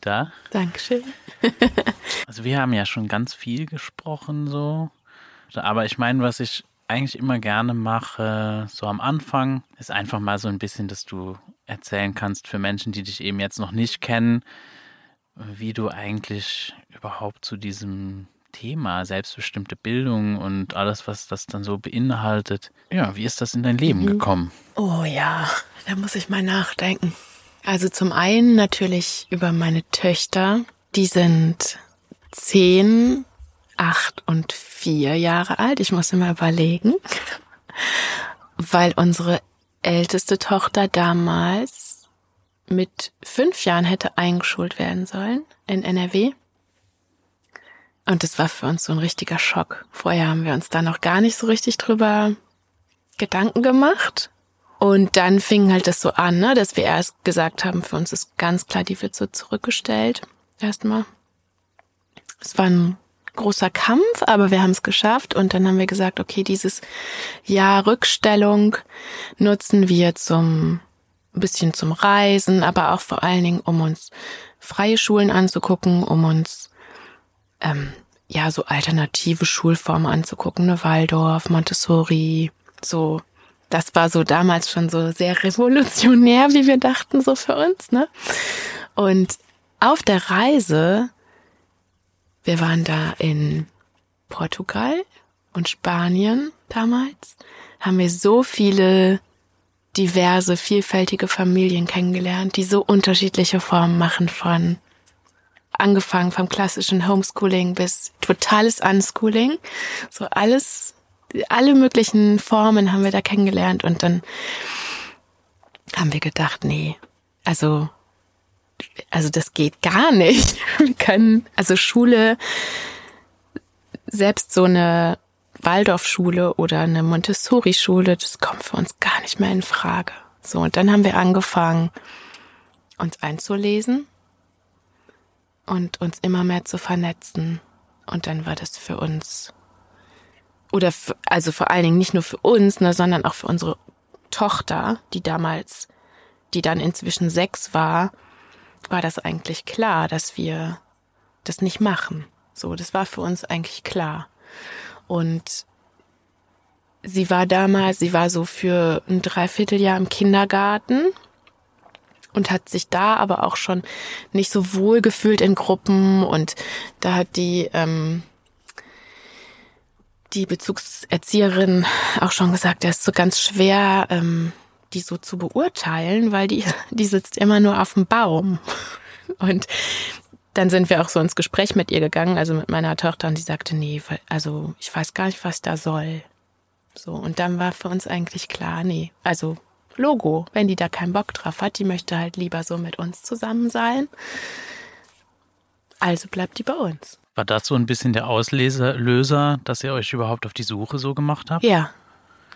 Rita. Dankeschön. Also wir haben ja schon ganz viel gesprochen so, aber ich meine, was ich eigentlich immer gerne mache, so am Anfang, ist einfach mal so ein bisschen, dass du erzählen kannst für Menschen, die dich eben jetzt noch nicht kennen, wie du eigentlich überhaupt zu diesem Thema selbstbestimmte Bildung und alles, was das dann so beinhaltet, ja, wie ist das in dein Leben Mhm. gekommen? Oh ja, da muss ich mal nachdenken. Also zum einen natürlich über meine Töchter. Die sind zehn, acht und vier Jahre alt. Ich muss immer überlegen, weil unsere älteste Tochter damals mit fünf Jahren hätte eingeschult werden sollen in NRW. Und das war für uns so ein richtiger Schock. Vorher haben wir uns da noch gar nicht so richtig drüber Gedanken gemacht. Und dann fing halt das so an, ne, dass wir erst gesagt haben, für uns ist ganz klar, die wird so zurückgestellt. Erstmal. Es war ein großer Kampf, aber wir haben es geschafft. Und dann haben wir gesagt, okay, dieses Jahr Rückstellung nutzen wir zum ein bisschen zum Reisen, aber auch vor allen Dingen, um uns freie Schulen anzugucken, um uns ähm, ja so alternative Schulformen anzugucken, ne Waldorf, Montessori, so das war so damals schon so sehr revolutionär, wie wir dachten, so für uns, ne? Und auf der Reise, wir waren da in Portugal und Spanien damals, haben wir so viele diverse, vielfältige Familien kennengelernt, die so unterschiedliche Formen machen von angefangen vom klassischen Homeschooling bis totales Unschooling. So alles alle möglichen Formen haben wir da kennengelernt und dann haben wir gedacht, nee, also, also das geht gar nicht. Wir können, also Schule, selbst so eine Waldorfschule oder eine Montessori-Schule, das kommt für uns gar nicht mehr in Frage. So, und dann haben wir angefangen, uns einzulesen und uns immer mehr zu vernetzen. Und dann war das für uns oder für, also vor allen Dingen nicht nur für uns, ne, sondern auch für unsere Tochter, die damals, die dann inzwischen sechs war, war das eigentlich klar, dass wir das nicht machen. So, das war für uns eigentlich klar. Und sie war damals, sie war so für ein Dreivierteljahr im Kindergarten und hat sich da aber auch schon nicht so wohl gefühlt in Gruppen und da hat die ähm, die Bezugserzieherin auch schon gesagt, das ist so ganz schwer, ähm, die so zu beurteilen, weil die, die sitzt immer nur auf dem Baum. Und dann sind wir auch so ins Gespräch mit ihr gegangen, also mit meiner Tochter, und die sagte, nee, also ich weiß gar nicht, was da soll. So, und dann war für uns eigentlich klar, nee, also Logo, wenn die da keinen Bock drauf hat, die möchte halt lieber so mit uns zusammen sein. Also bleibt die bei uns. War das so ein bisschen der Auslöser, Löser, dass ihr euch überhaupt auf die Suche so gemacht habt? Ja,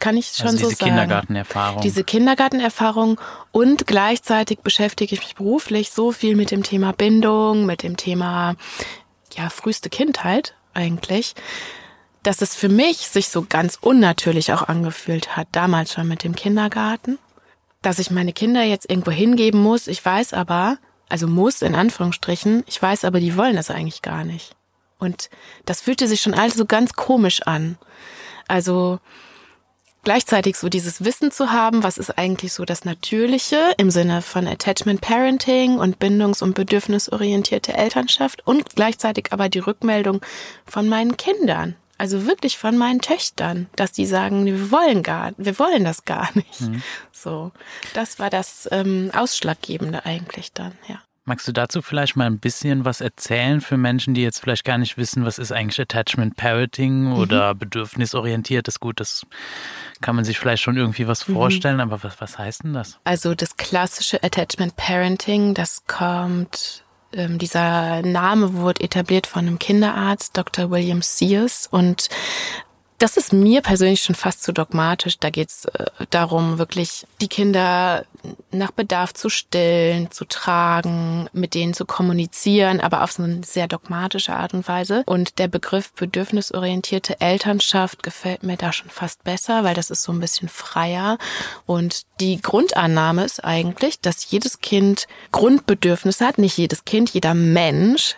kann ich schon also so diese sagen. Kindergartenerfahrung. Diese Kindergartenerfahrung und gleichzeitig beschäftige ich mich beruflich so viel mit dem Thema Bindung, mit dem Thema ja früheste Kindheit eigentlich, dass es für mich sich so ganz unnatürlich auch angefühlt hat, damals schon mit dem Kindergarten, dass ich meine Kinder jetzt irgendwo hingeben muss. Ich weiß aber, also muss in Anführungsstrichen, ich weiß aber, die wollen das eigentlich gar nicht. Und das fühlte sich schon alles so ganz komisch an. Also gleichzeitig so dieses Wissen zu haben, was ist eigentlich so das Natürliche im Sinne von Attachment Parenting und bindungs- und bedürfnisorientierte Elternschaft und gleichzeitig aber die Rückmeldung von meinen Kindern. Also wirklich von meinen Töchtern, dass die sagen, wir wollen gar, wir wollen das gar nicht. So, das war das ähm, Ausschlaggebende eigentlich dann, ja. Magst du dazu vielleicht mal ein bisschen was erzählen für Menschen, die jetzt vielleicht gar nicht wissen, was ist eigentlich Attachment Parenting mhm. oder bedürfnisorientiert? Das gut, das kann man sich vielleicht schon irgendwie was mhm. vorstellen, mhm. aber was, was heißt denn das? Also das klassische Attachment Parenting, das kommt, ähm, dieser Name wurde etabliert von einem Kinderarzt, Dr. William Sears und das ist mir persönlich schon fast zu dogmatisch. Da geht es äh, darum, wirklich die Kinder nach Bedarf zu stillen, zu tragen, mit denen zu kommunizieren, aber auf so eine sehr dogmatische Art und Weise. Und der Begriff bedürfnisorientierte Elternschaft gefällt mir da schon fast besser, weil das ist so ein bisschen freier. Und die Grundannahme ist eigentlich, dass jedes Kind Grundbedürfnisse hat. Nicht jedes Kind, jeder Mensch.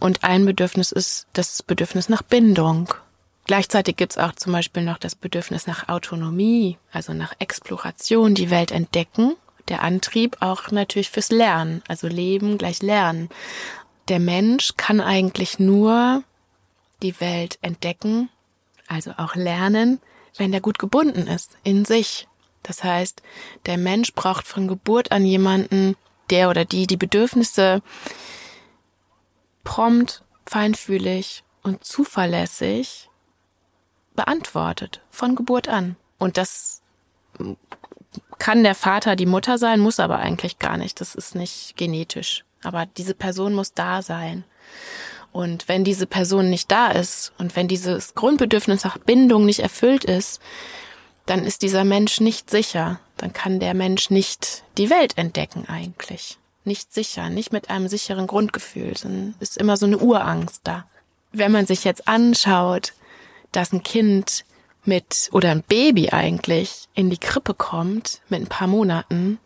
Und ein Bedürfnis ist das Bedürfnis nach Bindung. Gleichzeitig gibt's auch zum Beispiel noch das Bedürfnis nach Autonomie, also nach Exploration, die Welt entdecken. Der Antrieb auch natürlich fürs Lernen, also Leben gleich Lernen. Der Mensch kann eigentlich nur die Welt entdecken, also auch lernen, wenn er gut gebunden ist in sich. Das heißt, der Mensch braucht von Geburt an jemanden, der oder die die Bedürfnisse prompt, feinfühlig und zuverlässig beantwortet, von Geburt an. Und das kann der Vater die Mutter sein, muss aber eigentlich gar nicht. Das ist nicht genetisch. Aber diese Person muss da sein. Und wenn diese Person nicht da ist und wenn dieses Grundbedürfnis nach Bindung nicht erfüllt ist, dann ist dieser Mensch nicht sicher. Dann kann der Mensch nicht die Welt entdecken eigentlich. Nicht sicher, nicht mit einem sicheren Grundgefühl, sondern ist immer so eine Urangst da. Wenn man sich jetzt anschaut, dass ein Kind mit oder ein Baby eigentlich in die Krippe kommt mit ein paar Monaten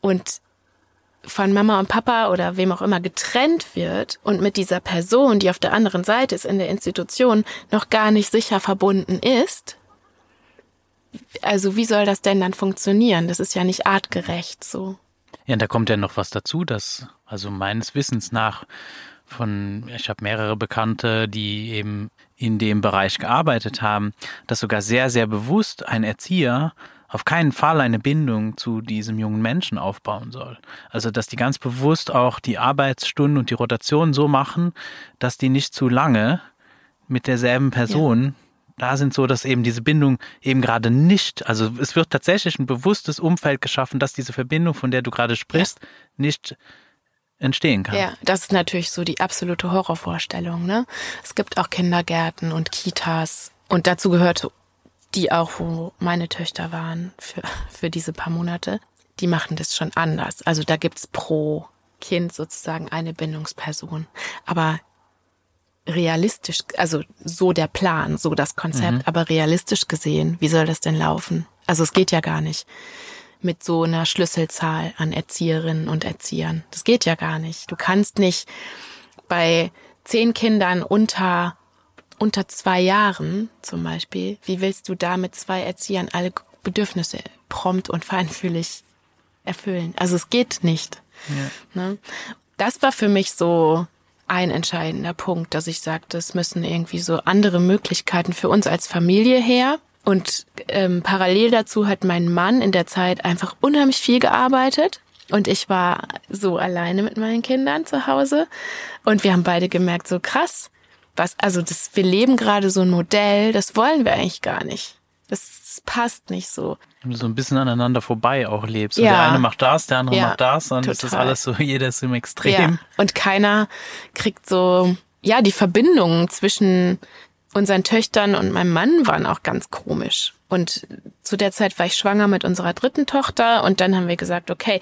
und von Mama und Papa oder wem auch immer getrennt wird und mit dieser Person, die auf der anderen Seite ist in der Institution, noch gar nicht sicher verbunden ist, also wie soll das denn dann funktionieren? Das ist ja nicht artgerecht so. Ja, und da kommt ja noch was dazu, dass also meines Wissens nach von, ich habe mehrere Bekannte, die eben in dem Bereich gearbeitet haben, dass sogar sehr, sehr bewusst ein Erzieher auf keinen Fall eine Bindung zu diesem jungen Menschen aufbauen soll. Also, dass die ganz bewusst auch die Arbeitsstunden und die Rotation so machen, dass die nicht zu lange mit derselben Person ja. da sind, so dass eben diese Bindung eben gerade nicht, also es wird tatsächlich ein bewusstes Umfeld geschaffen, dass diese Verbindung, von der du gerade sprichst, ja. nicht entstehen kann. Ja, das ist natürlich so die absolute Horrorvorstellung. Ne? Es gibt auch Kindergärten und Kitas und dazu gehört die auch, wo meine Töchter waren für, für diese paar Monate. Die machen das schon anders. Also da gibt's pro Kind sozusagen eine Bindungsperson. Aber realistisch, also so der Plan, so das Konzept, mhm. aber realistisch gesehen, wie soll das denn laufen? Also es geht ja gar nicht mit so einer Schlüsselzahl an Erzieherinnen und Erziehern. Das geht ja gar nicht. Du kannst nicht bei zehn Kindern unter unter zwei Jahren zum Beispiel, wie willst du da mit zwei Erziehern alle Bedürfnisse prompt und feinfühlig erfüllen? Also es geht nicht. Ja. Ne? Das war für mich so ein entscheidender Punkt, dass ich sagte, es müssen irgendwie so andere Möglichkeiten für uns als Familie her. Und ähm, parallel dazu hat mein Mann in der Zeit einfach unheimlich viel gearbeitet. Und ich war so alleine mit meinen Kindern zu Hause. Und wir haben beide gemerkt, so krass, was, also das, wir leben gerade so ein Modell, das wollen wir eigentlich gar nicht. Das passt nicht so. Wenn du so ein bisschen aneinander vorbei auch lebst. Ja. Und der eine macht das, der andere ja, macht das, dann total. ist das alles so, jeder ist im Extrem. Ja. Und keiner kriegt so, ja, die Verbindung zwischen unseren Töchtern und meinem Mann waren auch ganz komisch. Und zu der Zeit war ich schwanger mit unserer dritten Tochter und dann haben wir gesagt, okay,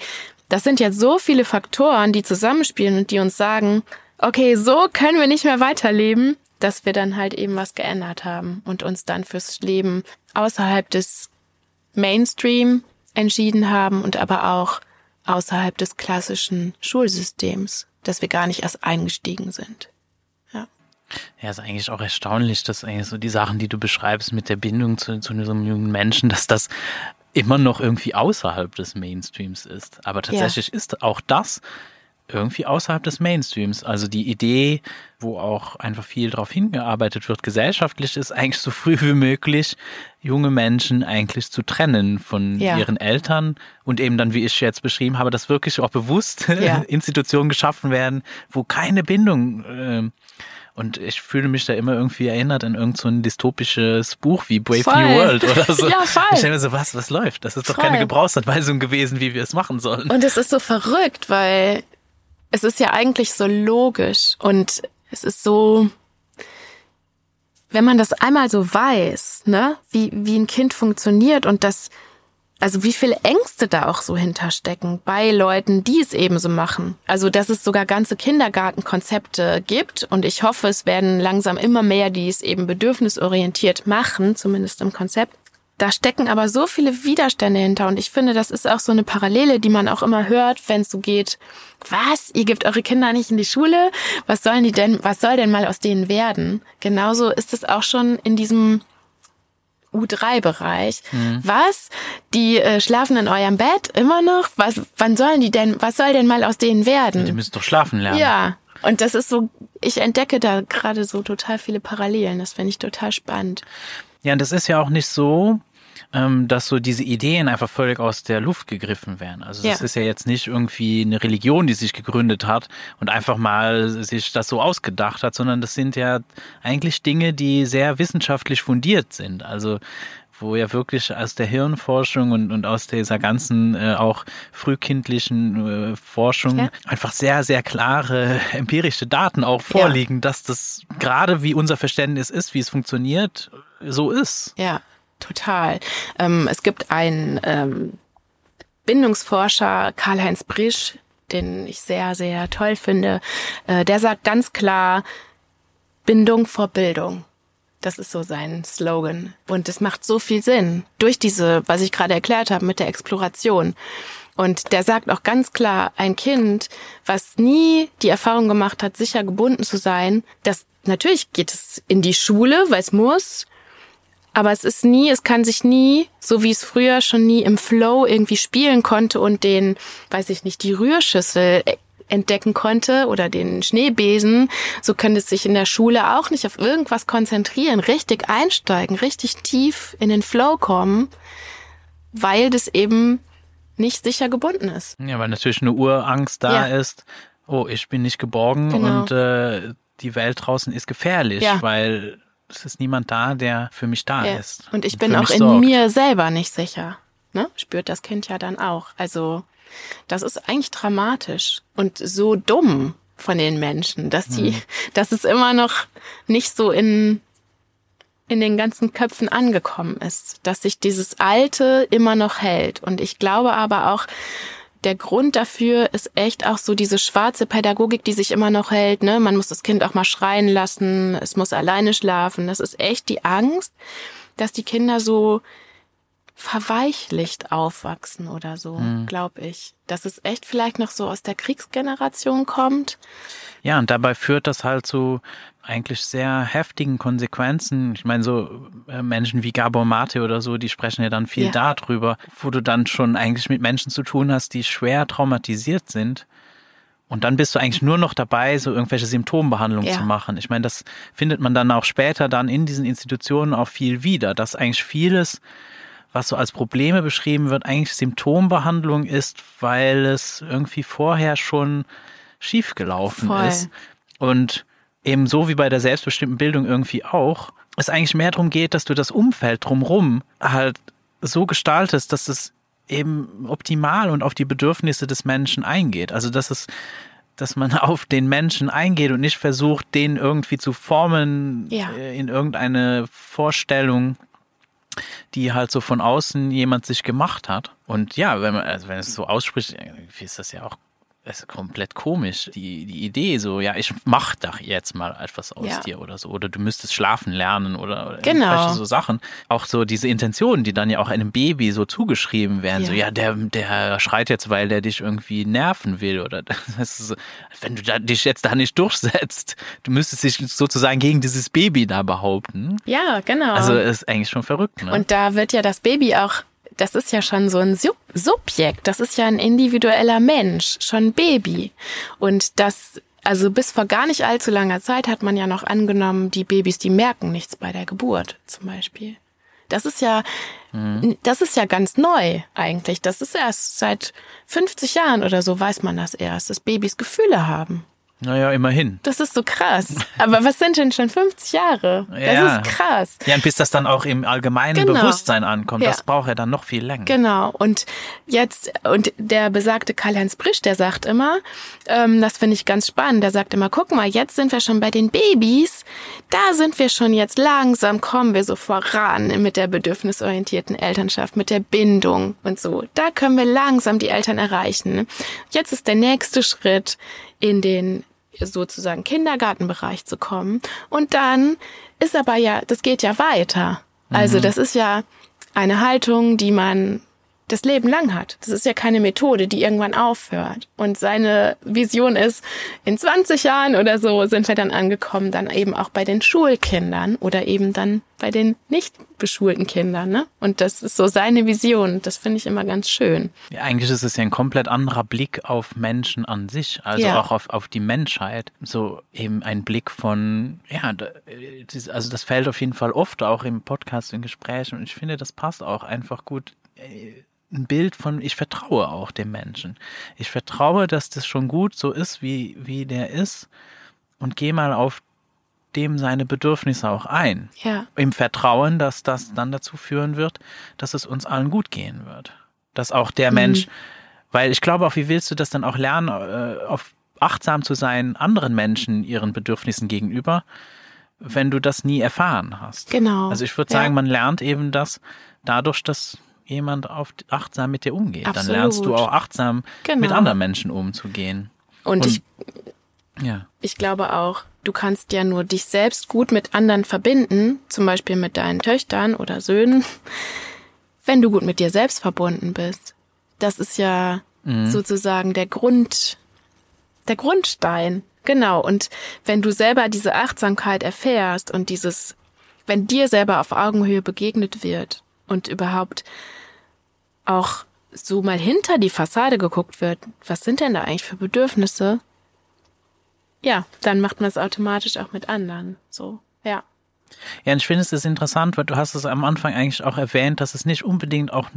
das sind jetzt so viele Faktoren, die zusammenspielen und die uns sagen, okay, so können wir nicht mehr weiterleben, dass wir dann halt eben was geändert haben und uns dann fürs Leben außerhalb des Mainstream entschieden haben und aber auch außerhalb des klassischen Schulsystems, dass wir gar nicht erst eingestiegen sind. Ja, ist eigentlich auch erstaunlich, dass eigentlich so die Sachen, die du beschreibst mit der Bindung zu, zu so einem jungen Menschen, dass das immer noch irgendwie außerhalb des Mainstreams ist. Aber tatsächlich ja. ist auch das irgendwie außerhalb des Mainstreams. Also die Idee, wo auch einfach viel darauf hingearbeitet wird, gesellschaftlich ist eigentlich so früh wie möglich junge Menschen eigentlich zu trennen von Ja. ihren Eltern und eben dann, wie ich jetzt beschrieben habe, dass wirklich auch bewusst Ja. Institutionen geschaffen werden, wo keine Bindung ähm, und ich fühle mich da immer irgendwie erinnert an irgend so ein dystopisches Buch wie Brave Voll. New World oder so. Ja, voll. Ich denke mir so, was, was läuft? Das ist doch Voll. keine Gebrauchsanweisung gewesen, wie wir es machen sollen. Und es ist so verrückt, weil es ist ja eigentlich so logisch und es ist so, wenn man das einmal so weiß, ne, wie, wie ein Kind funktioniert und das, also wie viele Ängste da auch so hinterstecken bei Leuten, die es eben so machen. Also, dass es sogar ganze Kindergartenkonzepte gibt und ich hoffe, es werden langsam immer mehr, die es eben bedürfnisorientiert machen, zumindest im Konzept. Da stecken aber so viele Widerstände hinter und ich finde, das ist auch so eine Parallele, die man auch immer hört, wenn es so geht, was, ihr gebt eure Kinder nicht in die Schule? Was sollen die denn, was soll denn mal aus denen werden? Genauso ist es auch schon in diesem U3-Bereich. Was? Die äh, schlafen in eurem Bett immer noch? Was, wann sollen die denn, was soll denn mal aus denen werden? Die müssen doch schlafen lernen. Ja. Und das ist so, ich entdecke da gerade so total viele Parallelen. Das finde ich total spannend. Ja, und das ist ja auch nicht so, ähm, dass so diese Ideen einfach völlig aus der Luft gegriffen werden. Also das Ja. ist ja jetzt nicht irgendwie eine Religion, die sich gegründet hat und einfach mal sich das so ausgedacht hat, sondern das sind ja eigentlich Dinge, die sehr wissenschaftlich fundiert sind. Also wo ja wirklich aus der Hirnforschung und, und aus dieser ganzen äh, auch frühkindlichen äh, Forschung Ja. einfach sehr, sehr klare empirische Daten auch vorliegen, dass das gerade wie unser Verständnis ist, wie es funktioniert, so ist. Ja, total. Ähm, es gibt einen ähm, Bindungsforscher, Karl-Heinz Brisch, den ich sehr, sehr toll finde. Äh, der sagt ganz klar, Bindung vor Bildung. Das ist so sein Slogan. Und es macht so viel Sinn. Durch diese, was ich gerade erklärt habe mit der Exploration. Und der sagt auch ganz klar, ein Kind, was nie die Erfahrung gemacht hat, sicher gebunden zu sein, das natürlich geht es in die Schule, weil es muss, aber es ist nie, es kann sich nie, so wie es früher schon nie im Flow irgendwie spielen konnte und den, weiß ich nicht, die Rührschüssel entdecken konnte oder den Schneebesen, so könnte es sich in der Schule auch nicht auf irgendwas konzentrieren, richtig einsteigen, richtig tief in den Flow kommen, weil das eben nicht sicher gebunden ist. Ja, weil natürlich eine Urangst da Ja. ist. Oh, ich bin nicht geborgen Genau. und äh, die Welt draußen ist gefährlich, Ja. weil es ist niemand da, der für mich da Ja. ist. Und ich bin auch in sorgt. mir selber nicht sicher. Ne? Spürt das Kind ja dann auch. Also das ist eigentlich dramatisch und so dumm von den Menschen, dass die, Mhm. dass es immer noch nicht so in in den ganzen Köpfen angekommen ist, dass sich dieses Alte immer noch hält. Und ich glaube aber auch, der Grund dafür ist echt auch so diese schwarze Pädagogik, die sich immer noch hält. Ne? Man muss das Kind auch mal schreien lassen, es muss alleine schlafen. Das ist echt die Angst, dass die Kinder so verweichlicht aufwachsen oder so, glaube ich. Dass es echt vielleicht noch so aus der Kriegsgeneration kommt. Ja, und dabei führt das halt zu eigentlich sehr heftigen Konsequenzen. Ich meine, so äh, Menschen wie Gabor Mate oder so, die sprechen ja dann viel Ja. darüber, wo du dann schon eigentlich mit Menschen zu tun hast, die schwer traumatisiert sind. Und dann bist du eigentlich nur noch dabei, so irgendwelche Symptombehandlungen Ja. zu machen. Ich meine, das findet man dann auch später dann in diesen Institutionen auch viel wieder, dass eigentlich vieles, was so als Probleme beschrieben wird, eigentlich Symptombehandlung ist, weil es irgendwie vorher schon schiefgelaufen Voll. ist. Und eben so wie bei der selbstbestimmten Bildung irgendwie auch, es eigentlich mehr darum geht, dass du das Umfeld drumrum halt so gestaltest, dass es eben optimal und auf die Bedürfnisse des Menschen eingeht. Also dass es dass man auf den Menschen eingeht und nicht versucht, den irgendwie zu formen Ja. äh, in irgendeine Vorstellung, die halt so von außen jemand sich gemacht hat. Und ja, wenn man, also wenn es so ausspricht, ist das ja auch das ist komplett komisch. Die, die Idee so, ja, ich mach doch jetzt mal etwas aus Ja. dir oder so. Oder du müsstest schlafen lernen oder, oder Genau. so Sachen. Auch so diese Intentionen, die dann ja auch einem Baby so zugeschrieben werden. So, Ja. ja, der, der schreit jetzt, weil der dich irgendwie nerven will. Oder das ist so, wenn du da, dich jetzt da nicht durchsetzt, du müsstest dich sozusagen gegen dieses Baby da behaupten. Ja, genau. Also ist eigentlich schon verrückt, ne? Und da wird ja das Baby auch das ist ja schon so ein Sub Subjekt, das ist ja ein individueller Mensch, schon ein Baby. Und das, also bis vor gar nicht allzu langer Zeit hat man ja noch angenommen, die Babys, die merken nichts bei der Geburt zum Beispiel. Das ist ja, mhm. das ist ja ganz neu eigentlich. Das ist erst seit 50 Jahren oder so weiß man das erst, dass Babys Gefühle haben. Naja, immerhin. Das ist so krass. Aber was sind denn schon 50 Jahre? Das ja. ist krass. Ja, und bis das dann auch im allgemeinen genau. Bewusstsein ankommt, ja. das braucht ja dann noch viel länger. Genau. Und jetzt, und der besagte Karl-Heinz Brisch, der sagt immer, ähm, das finde ich ganz spannend, der sagt immer, guck mal, jetzt sind wir schon bei den Babys, da sind wir schon jetzt langsam, kommen wir so voran mit der bedürfnisorientierten Elternschaft, mit der Bindung und so. Da können wir langsam die Eltern erreichen. Jetzt ist der nächste Schritt in den sozusagen Kindergartenbereich zu kommen. Und dann ist aber ja, das geht ja weiter. Also mhm. das ist ja eine Haltung, die man das Leben lang hat. Das ist ja keine Methode, die irgendwann aufhört. Und seine Vision ist, in 20 Jahren oder so sind wir dann angekommen, dann eben auch bei den Schulkindern oder eben dann bei den nicht beschulten Kindern. Ne? Und das ist so seine Vision. Das finde ich immer ganz schön. Ja, eigentlich ist es ja ein komplett anderer Blick auf Menschen an sich, also ja. auch auf, auf die Menschheit. So eben ein Blick von, ja, also das fällt auf jeden Fall oft auch im Podcast, in Gesprächen. Und ich finde, das passt auch einfach gut äh, ein Bild von, ich vertraue auch dem Menschen. Ich vertraue, dass das schon gut so ist, wie, wie der ist und gehe mal auf dem seine Bedürfnisse auch ein. Ja. Im Vertrauen, dass das dann dazu führen wird, dass es uns allen gut gehen wird. Dass auch der mhm. Mensch, weil ich glaube auch, wie willst du das dann auch lernen, äh, auf achtsam zu sein anderen Menschen, ihren Bedürfnissen gegenüber, wenn du das nie erfahren hast. Genau. Also ich würde sagen, ja. man lernt eben das dadurch, dass jemand auf, achtsam mit dir umgeht. Absolut. Dann lernst du auch achtsam genau. mit anderen Menschen umzugehen. Und, Und ich, ja. ich glaube auch, du kannst ja nur dich selbst gut mit anderen verbinden, zum Beispiel mit deinen Töchtern oder Söhnen, wenn du gut mit dir selbst verbunden bist. Das ist ja mhm. sozusagen der Grund, der Grundstein. Genau. Und wenn du selber diese Achtsamkeit erfährst und dieses, wenn dir selber auf Augenhöhe begegnet wird und überhaupt auch so mal hinter die Fassade geguckt wird, was sind denn da eigentlich für Bedürfnisse? Ja, dann macht man es automatisch auch mit anderen. So, ja. Ja, und ich finde es ist interessant, weil du hast es am Anfang eigentlich auch erwähnt, dass es nicht unbedingt auch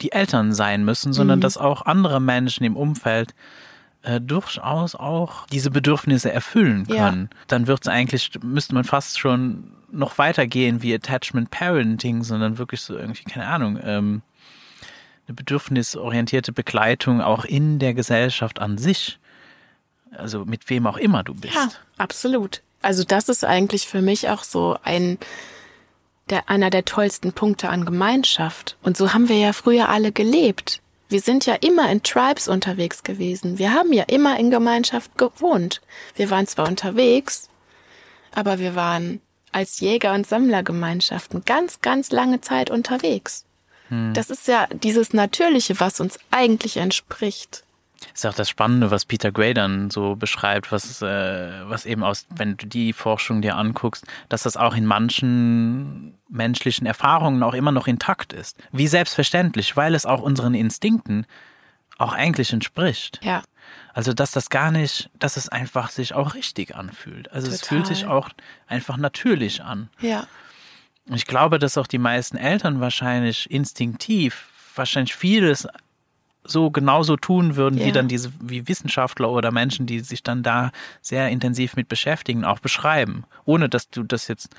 die Eltern sein müssen, sondern mhm. dass auch andere Menschen im Umfeld äh, durchaus auch diese Bedürfnisse erfüllen können. Ja. Dann wird es eigentlich, müsste man fast schon noch weitergehen wie Attachment Parenting, sondern wirklich so irgendwie, keine Ahnung, ähm, eine bedürfnisorientierte Begleitung auch in der Gesellschaft an sich. Also mit wem auch immer du bist. Ja, absolut. Also das ist eigentlich für mich auch so ein der, einer der tollsten Punkte an Gemeinschaft. Und so haben wir ja früher alle gelebt. Wir sind ja immer in Tribes unterwegs gewesen. Wir haben ja immer in Gemeinschaft gewohnt. Wir waren zwar unterwegs, aber wir waren als Jäger- und Sammlergemeinschaften ganz, ganz lange Zeit unterwegs. Hm. Das ist ja dieses Natürliche, was uns eigentlich entspricht. Ist auch das Spannende, was Peter Gray dann so beschreibt, was, äh, was eben aus, wenn du die Forschung dir anguckst, dass das auch in manchen menschlichen Erfahrungen auch immer noch intakt ist. Wie selbstverständlich, weil es auch unseren Instinkten auch eigentlich entspricht. Ja. Also, dass das gar nicht, dass es einfach sich auch richtig anfühlt. Also, Total. es fühlt sich auch einfach natürlich an. Ja. Ich glaube, dass auch die meisten Eltern wahrscheinlich instinktiv wahrscheinlich vieles so genauso tun würden, ja. wie dann diese, wie Wissenschaftler oder Menschen, die sich dann da sehr intensiv mit beschäftigen, auch beschreiben, ohne dass du das jetzt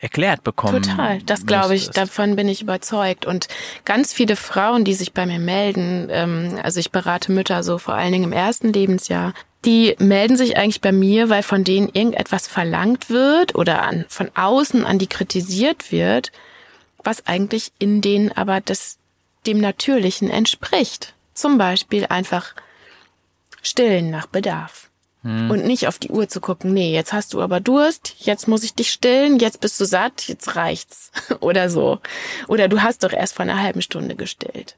erklärt bekommen. Total, das glaube ich, davon bin ich überzeugt. Und ganz viele Frauen, die sich bei mir melden, ähm, also ich berate Mütter so vor allen Dingen im ersten Lebensjahr, die melden sich eigentlich bei mir, weil von denen irgendetwas verlangt wird oder an, von außen an die kritisiert wird, was eigentlich in denen aber das, dem Natürlichen entspricht. Zum Beispiel einfach stillen nach Bedarf. Hm. Und nicht auf die Uhr zu gucken, nee, jetzt hast du aber Durst, jetzt muss ich dich stillen, jetzt bist du satt, jetzt reicht's. Oder so. Oder du hast doch erst vor einer halben Stunde gestillt.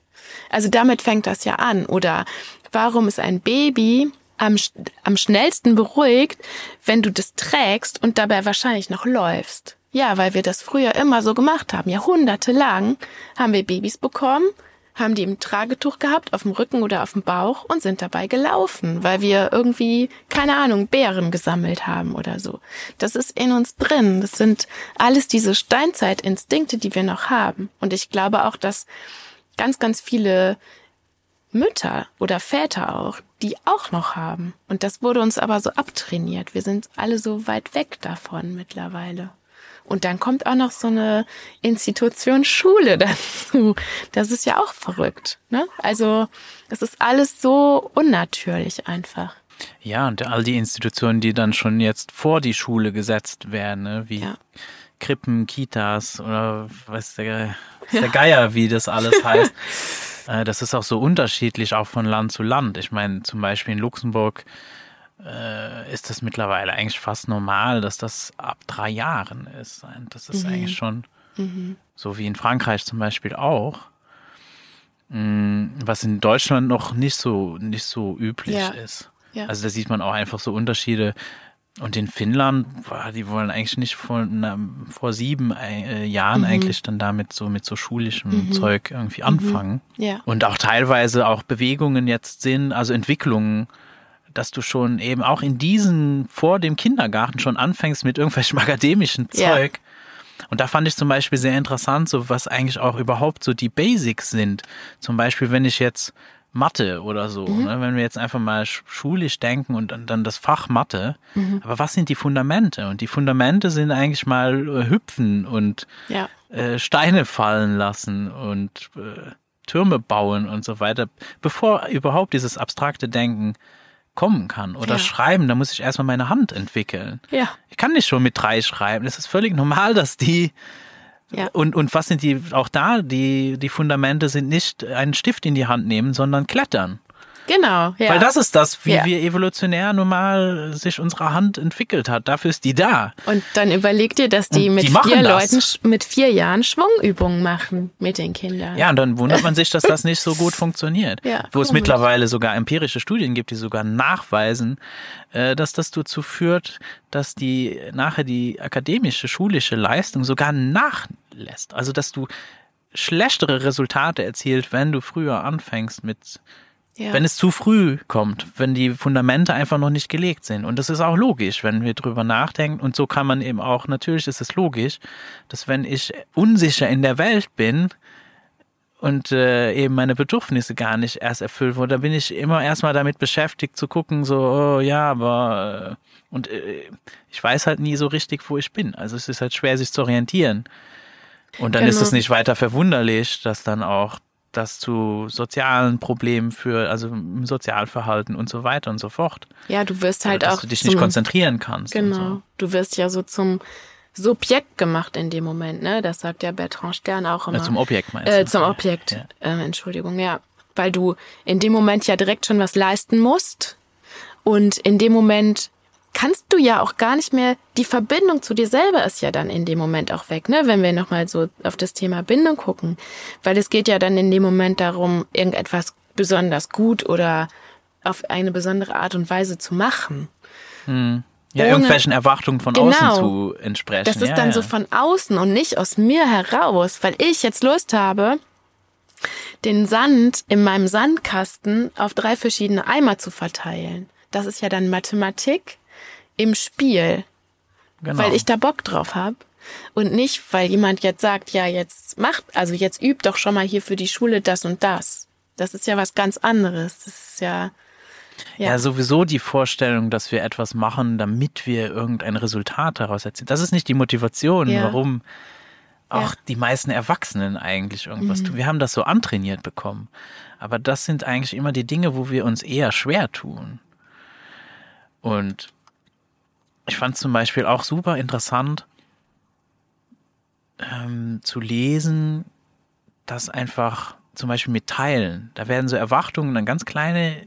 Also damit fängt das ja an. Oder warum ist ein Baby am, am schnellsten beruhigt, wenn du das trägst und dabei wahrscheinlich noch läufst. Ja, weil wir das früher immer so gemacht haben. Jahrhundertelang haben wir Babys bekommen, haben die im Tragetuch gehabt, auf dem Rücken oder auf dem Bauch und sind dabei gelaufen, weil wir irgendwie, keine Ahnung, Beeren gesammelt haben oder so. Das ist in uns drin. Das sind alles diese Steinzeitinstinkte, die wir noch haben. Und ich glaube auch, dass ganz, ganz viele Mütter oder Väter auch, die auch noch haben. Und das wurde uns aber so abtrainiert. Wir sind alle so weit weg davon mittlerweile. Und dann kommt auch noch so eine Institution Schule dazu. Das ist ja auch verrückt. Ne? Also es ist alles so unnatürlich einfach. Ja, und all die Institutionen, die dann schon jetzt vor die Schule gesetzt werden, ne? wie ja. Krippen, Kitas oder was der, der ja. Geier, wie das alles heißt. Äh, das ist auch so unterschiedlich, auch von Land zu Land. Ich meine, zum Beispiel in Luxemburg äh, ist das mittlerweile eigentlich fast normal, dass das ab drei Jahren ist. Das ist mhm. eigentlich schon mhm. so wie in Frankreich zum Beispiel auch. Mm, was in Deutschland noch nicht so, nicht so üblich ja. ist. Ja. Also da sieht man auch einfach so Unterschiede. Und in Finnland, die wollen eigentlich nicht vor, na, vor sieben äh, Jahren mhm. eigentlich dann damit so mit so schulischem mhm. Zeug irgendwie anfangen. Mhm. Ja. Und auch teilweise auch Bewegungen jetzt sind, also Entwicklungen dass du schon eben auch in diesen, vor dem Kindergarten schon anfängst mit irgendwelchem akademischen Zeug. Ja. Und da fand ich zum Beispiel sehr interessant, so was eigentlich auch überhaupt so die Basics sind. Zum Beispiel, wenn ich jetzt Mathe oder so, mhm. ne? wenn wir jetzt einfach mal schulisch denken und dann, das Fach Mathe. Mhm. Aber was sind die Fundamente? Und die Fundamente sind eigentlich mal äh, hüpfen und ja. äh, Steine fallen lassen und äh, Türme bauen und so weiter, bevor überhaupt dieses abstrakte Denken kommen kann. Oder ja. schreiben, da muss ich erstmal meine Hand entwickeln. Ja. Ich kann nicht schon mit drei schreiben. Es ist völlig normal, dass die ja. Und, und was sind die, auch da, die, die Fundamente sind nicht einen Stift in die Hand nehmen, sondern klettern. Genau, ja. Weil das ist das, wie ja. wir evolutionär normal sich unsere Hand entwickelt hat. Dafür ist die da. Und dann überleg dir, dass die und mit die vier das. Leuten mit vier Jahren Schwungübungen machen mit den Kindern. Ja, und dann wundert man sich, dass das nicht so gut funktioniert. Ja, Wo es mittlerweile sogar empirische Studien gibt, die sogar nachweisen, äh, dass das dazu führt, dass die nachher die akademische, schulische Leistung sogar nachlässt. Also dass du schlechtere Resultate erzielt, wenn du früher anfängst mit ja. Wenn es zu früh kommt, wenn die Fundamente einfach noch nicht gelegt sind. Und das ist auch logisch, wenn wir drüber nachdenken. Und so kann man eben auch, natürlich ist es logisch, dass wenn ich unsicher in der Welt bin und äh, eben meine Bedürfnisse gar nicht erst erfüllt wurden, da bin ich immer erstmal damit beschäftigt zu gucken, so, oh, ja, aber äh, und äh, ich weiß halt nie so richtig, wo ich bin. Also es ist halt schwer, sich zu orientieren. Und dann genau. ist es nicht weiter verwunderlich, dass dann auch das zu sozialen Problemen führt, also im Sozialverhalten und so weiter und so fort. Ja, du wirst halt dass auch. Dass du dich nicht konzentrieren kannst. Genau. So. Du wirst ja so zum Subjekt gemacht in dem Moment, ne? Das sagt ja Bertrand Stern auch immer. Ja, zum Objekt meinst du? Äh, zum Objekt. Ja. Äh, Entschuldigung, ja. Weil du in dem Moment ja direkt schon was leisten musst. Und in dem Moment kannst du ja auch gar nicht mehr, die Verbindung zu dir selber ist ja dann in dem Moment auch weg, ne? Wenn wir nochmal so auf das Thema Bindung gucken. Weil es geht ja dann in dem Moment darum, irgendetwas besonders gut oder auf eine besondere Art und Weise zu machen. Hm. Ja, Ohne, irgendwelchen Erwartungen von genau, außen zu entsprechen. Das ist ja, dann ja. so von außen und nicht aus mir heraus, weil ich jetzt Lust habe, den Sand in meinem Sandkasten auf drei verschiedene Eimer zu verteilen. Das ist ja dann Mathematik im Spiel, genau. weil ich da Bock drauf habe. Und nicht, weil jemand jetzt sagt, ja, jetzt macht, also jetzt übt doch schon mal hier für die Schule das und das. Das ist ja was ganz anderes. Das ist ja. Ja. ja, sowieso die Vorstellung, dass wir etwas machen, damit wir irgendein Resultat daraus erzielen. Das ist nicht die Motivation, ja. warum auch ja. die meisten Erwachsenen eigentlich irgendwas mhm. tun. Wir haben das so antrainiert bekommen. Aber das sind eigentlich immer die Dinge, wo wir uns eher schwer tun. Und ich fand zum Beispiel auch super interessant ähm, zu lesen, dass einfach zum Beispiel mit Teilen, da werden so Erwartungen dann ganz kleine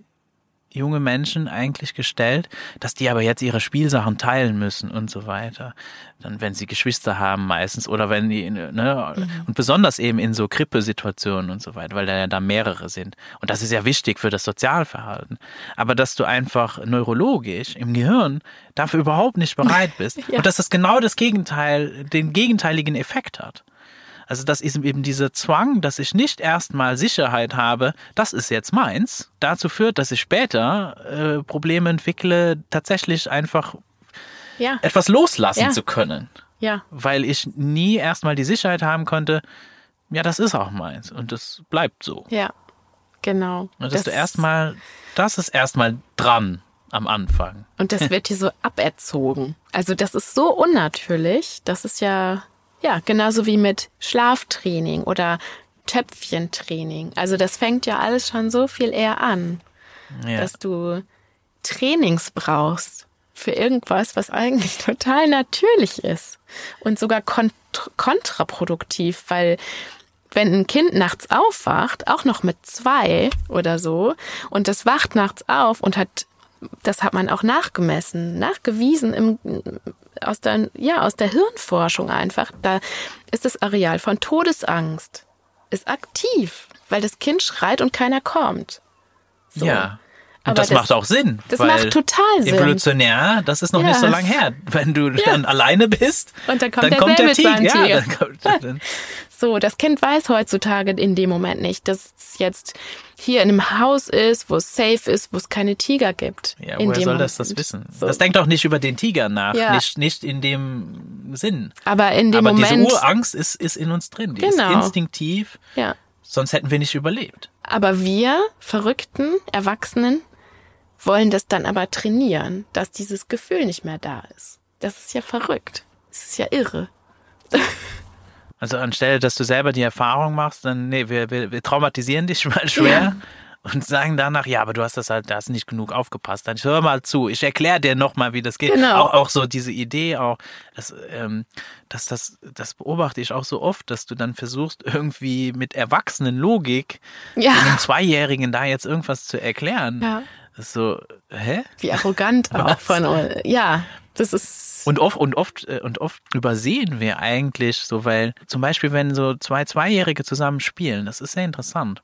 junge Menschen eigentlich gestellt, dass die aber jetzt ihre Spielsachen teilen müssen und so weiter. Dann, wenn sie Geschwister haben meistens oder wenn die, ne, mhm. und besonders eben in so Krippesituationen und so weiter, weil da ja da mehrere sind. Und das ist ja wichtig für das Sozialverhalten. Aber dass du einfach neurologisch im Gehirn dafür überhaupt nicht bereit bist ja. und dass das genau das Gegenteil, den gegenteiligen Effekt hat. Also das ist eben dieser Zwang, dass ich nicht erstmal Sicherheit habe, das ist jetzt meins, dazu führt, dass ich später äh, Probleme entwickle, tatsächlich einfach ja. etwas loslassen ja. zu können. Ja. Weil ich nie erstmal die Sicherheit haben konnte, ja, das ist auch meins und das bleibt so. Ja, genau. Und dass das du erstmal, das ist erstmal dran am Anfang. Und das wird hier so aberzogen. Also das ist so unnatürlich. Das ist ja ja, genauso wie mit Schlaftraining oder Töpfchentraining. Also das fängt ja alles schon so viel eher an, ja. dass du Trainings brauchst für irgendwas, was eigentlich total natürlich ist und sogar kont kontraproduktiv, weil wenn ein Kind nachts aufwacht, auch noch mit zwei oder so, und das wacht nachts auf und hat, das hat man auch nachgemessen, nachgewiesen im aus der, ja, aus der Hirnforschung einfach, da ist das Areal von Todesangst, ist aktiv, weil das Kind schreit und keiner kommt. So. Ja. Und Aber das, das, macht auch Sinn. Das macht total Sinn. Evolutionär, das ist noch ja. nicht so lange her. Wenn du ja. dann alleine bist, und dann kommt dann der, kommt der Tiger. Ja, dann kommt, dann. So, das Kind weiß heutzutage in dem Moment nicht, dass es jetzt hier in einem Haus ist, wo es safe ist, wo es keine Tiger gibt. Ja, woher soll das das wissen? So. Das denkt auch nicht über den Tiger nach, ja. nicht, nicht in dem Sinn. Aber in dem Aber Moment. Aber diese Urangst ist, ist in uns drin, die genau. ist instinktiv. Ja. Sonst hätten wir nicht überlebt. Aber wir, verrückten Erwachsenen, wollen das dann aber trainieren, dass dieses Gefühl nicht mehr da ist. Das ist ja verrückt. Das ist ja irre. Also anstelle, dass du selber die Erfahrung machst, dann, nee, wir, wir, wir traumatisieren dich mal schwer. Ja. Und sagen danach, ja, aber du hast das halt, da hast nicht genug aufgepasst. Dann hör mal zu, ich erkläre dir nochmal, wie das geht. Genau. Auch, auch so diese Idee, auch, dass, ähm, dass das, das beobachte ich auch so oft, dass du dann versuchst, irgendwie mit Erwachsenenlogik ja. einem Zweijährigen da jetzt irgendwas zu erklären. Ja. So, hä? Wie arrogant auch von uns. Ja, das ist. Und oft, und oft, äh, und oft übersehen wir eigentlich so, weil zum Beispiel, wenn so zwei Zweijährige zusammen spielen, das ist sehr interessant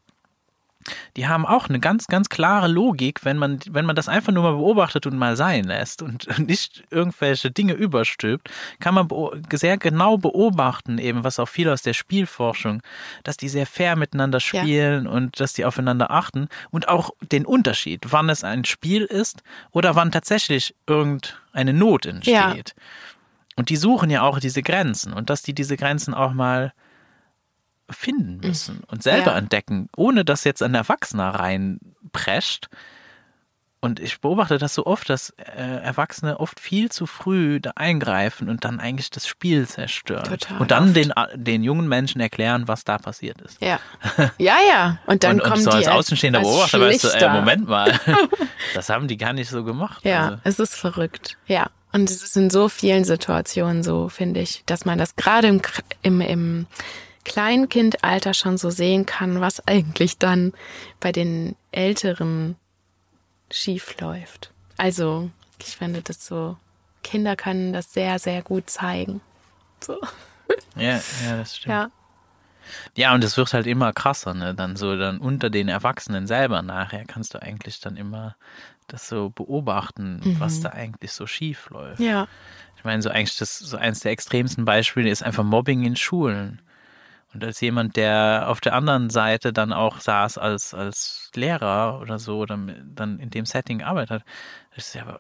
die haben auch eine ganz, ganz klare Logik, wenn man, wenn man das einfach nur mal beobachtet und mal sein lässt und nicht irgendwelche Dinge überstülpt, kann man sehr genau beobachten, eben, was auch viel aus der Spielforschung, dass die sehr fair miteinander spielen ja. und dass die aufeinander achten und auch den Unterschied, wann es ein Spiel ist oder wann tatsächlich irgendeine Not entsteht. Ja. Und die suchen ja auch diese Grenzen und dass die diese Grenzen auch mal finden mhm. müssen und selber ja. entdecken, ohne dass jetzt ein Erwachsener reinprescht. Und ich beobachte das so oft, dass äh, Erwachsene oft viel zu früh da eingreifen und dann eigentlich das Spiel zerstören. Total und dann den, den jungen Menschen erklären, was da passiert ist. Ja, ja, ja. Und dann und, kommen und so als Außenstehender Beobachter weißt du, ey, Moment mal, das haben die gar nicht so gemacht. Ja, also. es ist verrückt. Ja. Und es ist in so vielen Situationen so, finde ich, dass man das gerade im, im, im Kleinkindalter schon so sehen kann, was eigentlich dann bei den Älteren schief läuft. Also, ich finde das so, Kinder können das sehr, sehr gut zeigen. So. Ja, ja, das stimmt. Ja. Ja, und es wird halt immer krasser, ne? Dann so dann unter den Erwachsenen selber nachher kannst du eigentlich dann immer das so beobachten, mhm. was da eigentlich so schief läuft. Ja. Ich meine, so eigentlich das so eins der extremsten Beispiele ist einfach Mobbing in Schulen. Und als jemand, der auf der anderen Seite dann auch saß als, als Lehrer oder so, oder dann in dem Setting arbeitet, ist ja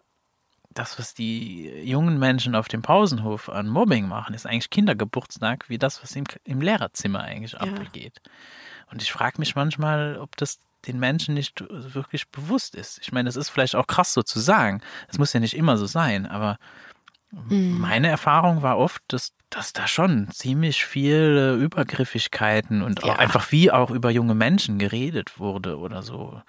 das, was die jungen Menschen auf dem Pausenhof an Mobbing machen, ist eigentlich Kindergeburtstag, wie das, was im, im Lehrerzimmer eigentlich ja. abgeht. Und ich frage mich manchmal, ob das den Menschen nicht wirklich bewusst ist. Ich meine, es ist vielleicht auch krass so zu sagen. Es muss ja nicht immer so sein, aber Mhm. Meine Erfahrung war oft, dass, dass da schon ziemlich viele Übergriffigkeiten und ja. auch einfach wie auch über junge Menschen geredet wurde oder so.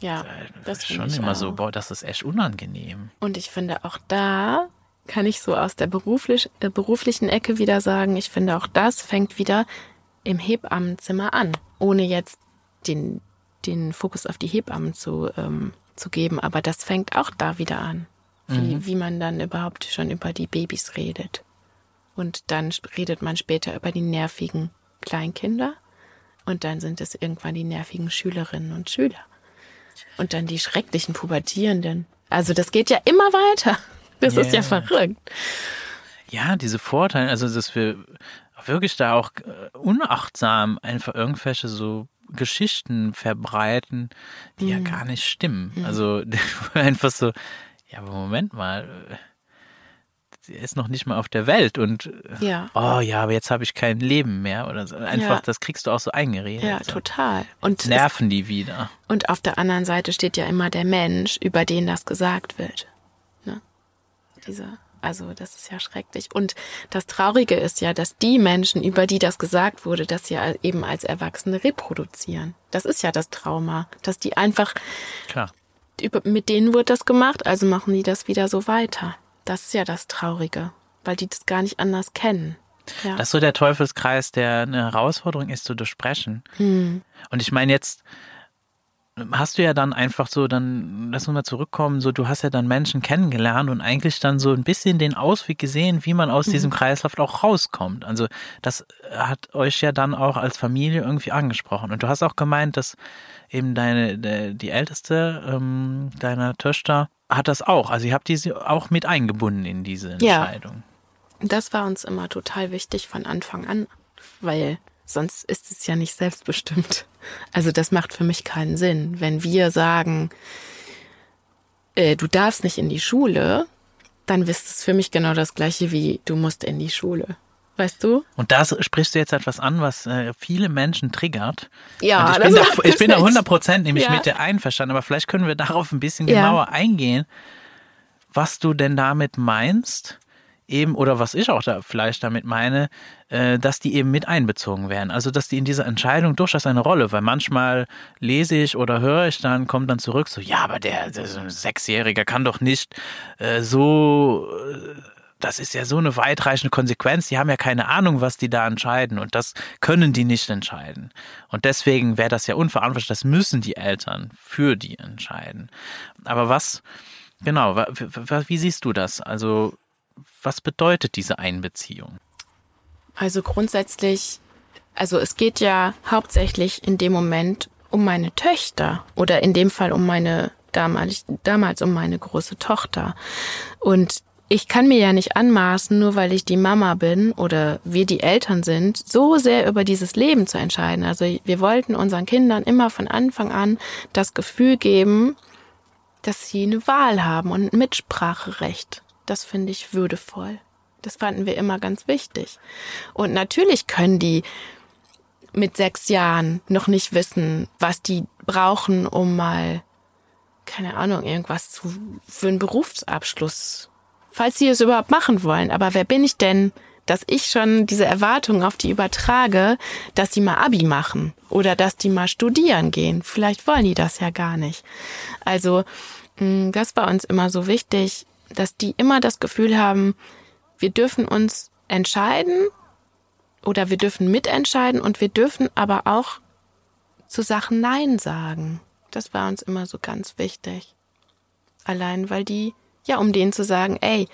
Ja, das, ist schon immer auch. so, boah, das ist echt unangenehm. Und ich finde auch da kann ich so aus der beruflich, äh, beruflichen Ecke wieder sagen, ich finde auch das fängt wieder im Hebammenzimmer an, ohne jetzt den, den Fokus auf die Hebammen zu, ähm, weiterzugeben. Aber das fängt auch da wieder an, wie, Mhm. wie man dann überhaupt schon über die Babys redet. Und dann redet man später über die nervigen Kleinkinder. Und dann sind es irgendwann die nervigen Schülerinnen und Schüler. Und dann die schrecklichen Pubertierenden. Also das geht ja immer weiter. Das ist ja verrückt. Ja, diese Vorteile, also dass wir wirklich da auch äh, unachtsam einfach irgendwelche so Geschichten verbreiten, die Mhm. ja gar nicht stimmen. Also einfach so, ja, aber Moment mal, sie ist noch nicht mal auf der Welt und äh, Ja. oh ja, aber jetzt habe ich kein Leben mehr oder so. Einfach, Ja. das kriegst du auch so eingeredet. Ja, so. total. Und es Nerven die wieder. Und auf der anderen Seite steht ja immer der Mensch, über den das gesagt wird. Ne? Diese, also das ist ja schrecklich. Und das Traurige ist ja, dass die Menschen, über die das gesagt wurde, das ja eben als Erwachsene reproduzieren. Das ist ja das Trauma, dass die einfach, Klar. über, mit denen wurde das gemacht, also machen die das wieder so weiter. Das ist ja das Traurige, weil die das gar nicht anders kennen. Ja. Das ist so der Teufelskreis, der eine Herausforderung ist zu durchbrechen. Hm. Und ich meine, jetzt hast du ja dann einfach so, dann lass uns mal zurückkommen, so du hast ja dann Menschen kennengelernt und eigentlich dann so ein bisschen den Ausweg gesehen, wie man aus diesem Kreislauf auch rauskommt. Also das hat euch ja dann auch als Familie irgendwie angesprochen. Und du hast auch gemeint, dass eben deine, de, die älteste ähm, deiner Töchter hat das auch. Also ihr habt diese auch mit eingebunden in diese Ja. Entscheidung. Das war uns immer total wichtig von Anfang an, weil sonst ist es ja nicht selbstbestimmt. Also das macht für mich keinen Sinn, wenn wir sagen, äh, du darfst nicht in die Schule, dann ist es für mich genau das gleiche wie du musst in die Schule. Weißt du? Und da sprichst du jetzt etwas an, was äh, viele Menschen triggert. Ja, Und ich bin, da, ich bin da es 100 Prozent nämlich Ja. mit dir einverstanden, aber vielleicht können wir darauf ein bisschen Ja. genauer eingehen, was du denn damit meinst, eben, oder was ich auch da vielleicht damit meine, äh, dass die eben mit einbezogen werden. Also, dass die in dieser Entscheidung durchaus eine Rolle, weil manchmal lese ich oder höre ich dann, kommt dann zurück, so, ja, aber der, der Sechsjähriger kann doch nicht äh, so äh, das ist ja so eine weitreichende Konsequenz. Die haben ja keine Ahnung, was die da entscheiden. Und das können die nicht entscheiden. Und deswegen wäre das ja unverantwortlich. Das müssen die Eltern für die entscheiden. Aber was, genau, wie siehst du das? Also, was bedeutet diese Einbeziehung? Also grundsätzlich, also es geht ja hauptsächlich in dem Moment um meine Töchter oder in dem Fall um meine damals, damals um meine große Tochter. Und ich kann mir ja nicht anmaßen, nur weil ich die Mama bin oder wir die Eltern sind, so sehr über dieses Leben zu entscheiden. Also wir wollten unseren Kindern immer von Anfang an das Gefühl geben, dass sie eine Wahl haben und ein Mitspracherecht. Das finde ich würdevoll. Das fanden wir immer ganz wichtig. Und natürlich können die mit sechs Jahren noch nicht wissen, was die brauchen, um mal, keine Ahnung, irgendwas zu, für einen Berufsabschluss, falls sie es überhaupt machen wollen. Aber wer bin ich denn, dass ich schon diese Erwartung auf die übertrage, dass sie mal Abi machen oder dass die mal studieren gehen? Vielleicht wollen die das ja gar nicht. Also, mh, das war uns immer so wichtig, dass die immer das Gefühl haben, wir dürfen uns entscheiden oder wir dürfen mitentscheiden und wir dürfen aber auch zu Sachen Nein sagen. Das war uns immer so ganz wichtig. Allein weil die, ja, um denen zu sagen, ey,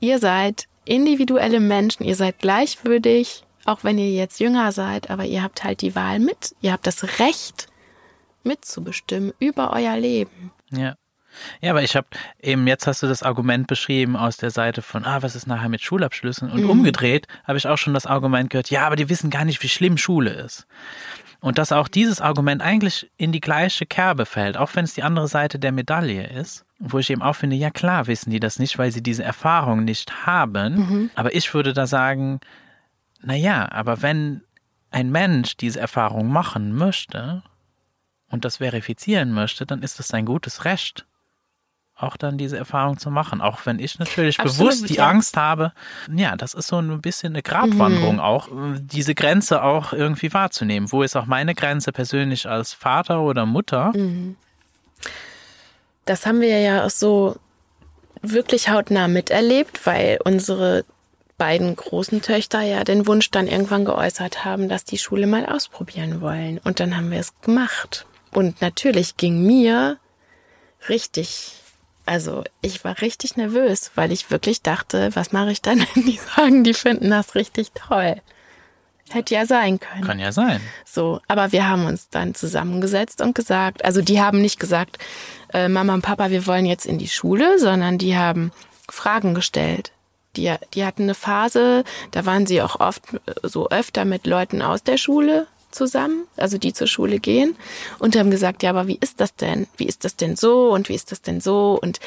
ihr seid individuelle Menschen, ihr seid gleichwürdig, auch wenn ihr jetzt jünger seid, aber ihr habt halt die Wahl mit, ihr habt das Recht mitzubestimmen über euer Leben. Ja. Ja, aber ich habe eben, jetzt hast du das Argument beschrieben aus der Seite von, ah, was ist nachher mit Schulabschlüssen? Und umgedreht habe ich auch schon das Argument gehört, ja, aber die wissen gar nicht, wie schlimm Schule ist. Und dass auch dieses Argument eigentlich in die gleiche Kerbe fällt, auch wenn es die andere Seite der Medaille ist, wo ich eben auch finde, ja klar wissen die das nicht, weil sie diese Erfahrung nicht haben. Aber ich würde da sagen, na ja, aber wenn ein Mensch diese Erfahrung machen möchte und das verifizieren möchte, dann ist es sein gutes Recht, auch dann diese Erfahrung zu machen. Auch wenn ich natürlich Absolut, bewusst die ja. Angst habe, ja, das ist so ein bisschen eine Gratwanderung auch, diese Grenze auch irgendwie wahrzunehmen. Wo ist auch meine Grenze persönlich als Vater oder Mutter? Das haben wir ja auch so wirklich hautnah miterlebt, weil unsere beiden großen Töchter ja den Wunsch dann irgendwann geäußert haben, dass die Schule mal ausprobieren wollen. Und dann haben wir es gemacht. Und natürlich ging mir richtig, also ich war richtig nervös, weil ich wirklich dachte, was mache ich dann, wenn die sagen, die finden das richtig toll. Hätte ja sein können. Kann ja sein. So, aber wir haben uns dann zusammengesetzt und gesagt, also die haben nicht gesagt, äh, Mama und Papa, wir wollen jetzt in die Schule, sondern die haben Fragen gestellt. Die, die hatten eine Phase, da waren sie auch oft so öfter mit Leuten aus der Schule zusammen, also die zur Schule gehen und haben gesagt, ja, aber wie ist das denn? Wie ist das denn so und wie ist das denn so? Und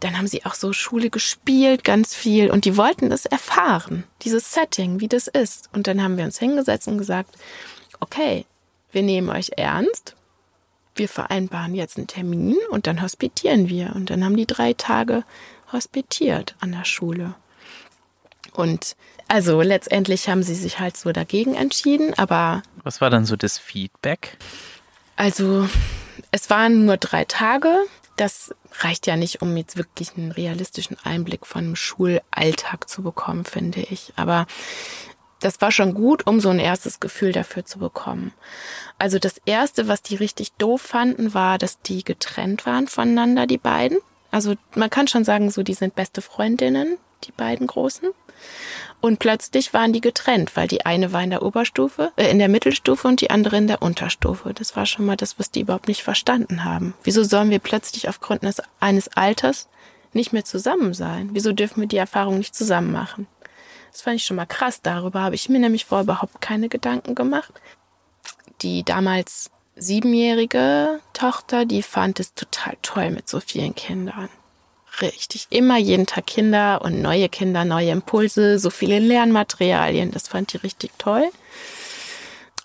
dann haben sie auch so Schule gespielt, ganz viel und die wollten das erfahren, dieses Setting, wie das ist. Und dann haben wir uns hingesetzt und gesagt, okay, wir nehmen euch ernst, wir vereinbaren jetzt einen Termin und dann hospitieren wir. Und dann haben die drei Tage hospitiert an der Schule. Und also letztendlich haben sie sich halt so dagegen entschieden, aber. Was war dann so das Feedback? Also es waren nur drei Tage. Das reicht ja nicht, um jetzt wirklich einen realistischen Einblick von einem Schulalltag zu bekommen, finde ich. Aber das war schon gut, um so ein erstes Gefühl dafür zu bekommen. Also das erste, was die richtig doof fanden, war, dass die getrennt waren voneinander, die beiden. Also man kann schon sagen, so die sind beste Freundinnen, die beiden Großen. Und plötzlich waren die getrennt, weil die eine war in der Oberstufe, äh, in der Mittelstufe und die andere in der Unterstufe. Das war schon mal das, was die überhaupt nicht verstanden haben. Wieso sollen wir plötzlich aufgrund eines, eines Alters nicht mehr zusammen sein? Wieso dürfen wir die Erfahrung nicht zusammen machen? Das fand ich schon mal krass. Darüber habe ich mir nämlich vorher überhaupt keine Gedanken gemacht. Die damals siebenjährige Tochter, die fand es total toll mit so vielen Kindern richtig. Immer jeden Tag Kinder und neue Kinder, neue Impulse, so viele Lernmaterialien. Das fand ich richtig toll.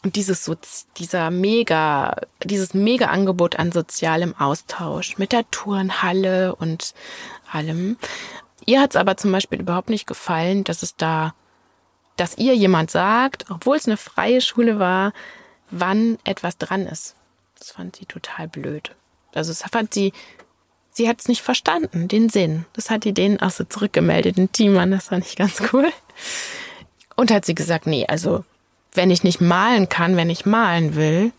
Und dieses so, dieser mega, dieses mega Angebot an sozialem Austausch mit der Turnhalle und allem. Ihr hat es aber zum Beispiel überhaupt nicht gefallen, dass es da, dass ihr jemand sagt, obwohl es eine freie Schule war, wann etwas dran ist. Das fand sie total blöd. Also das fand sie sie hat es nicht verstanden, den Sinn. Das hat die denen auch so zurückgemeldet, den Teamern, das fand ich ganz cool. Und hat sie gesagt, nee, also wenn ich nicht malen kann, wenn ich malen will,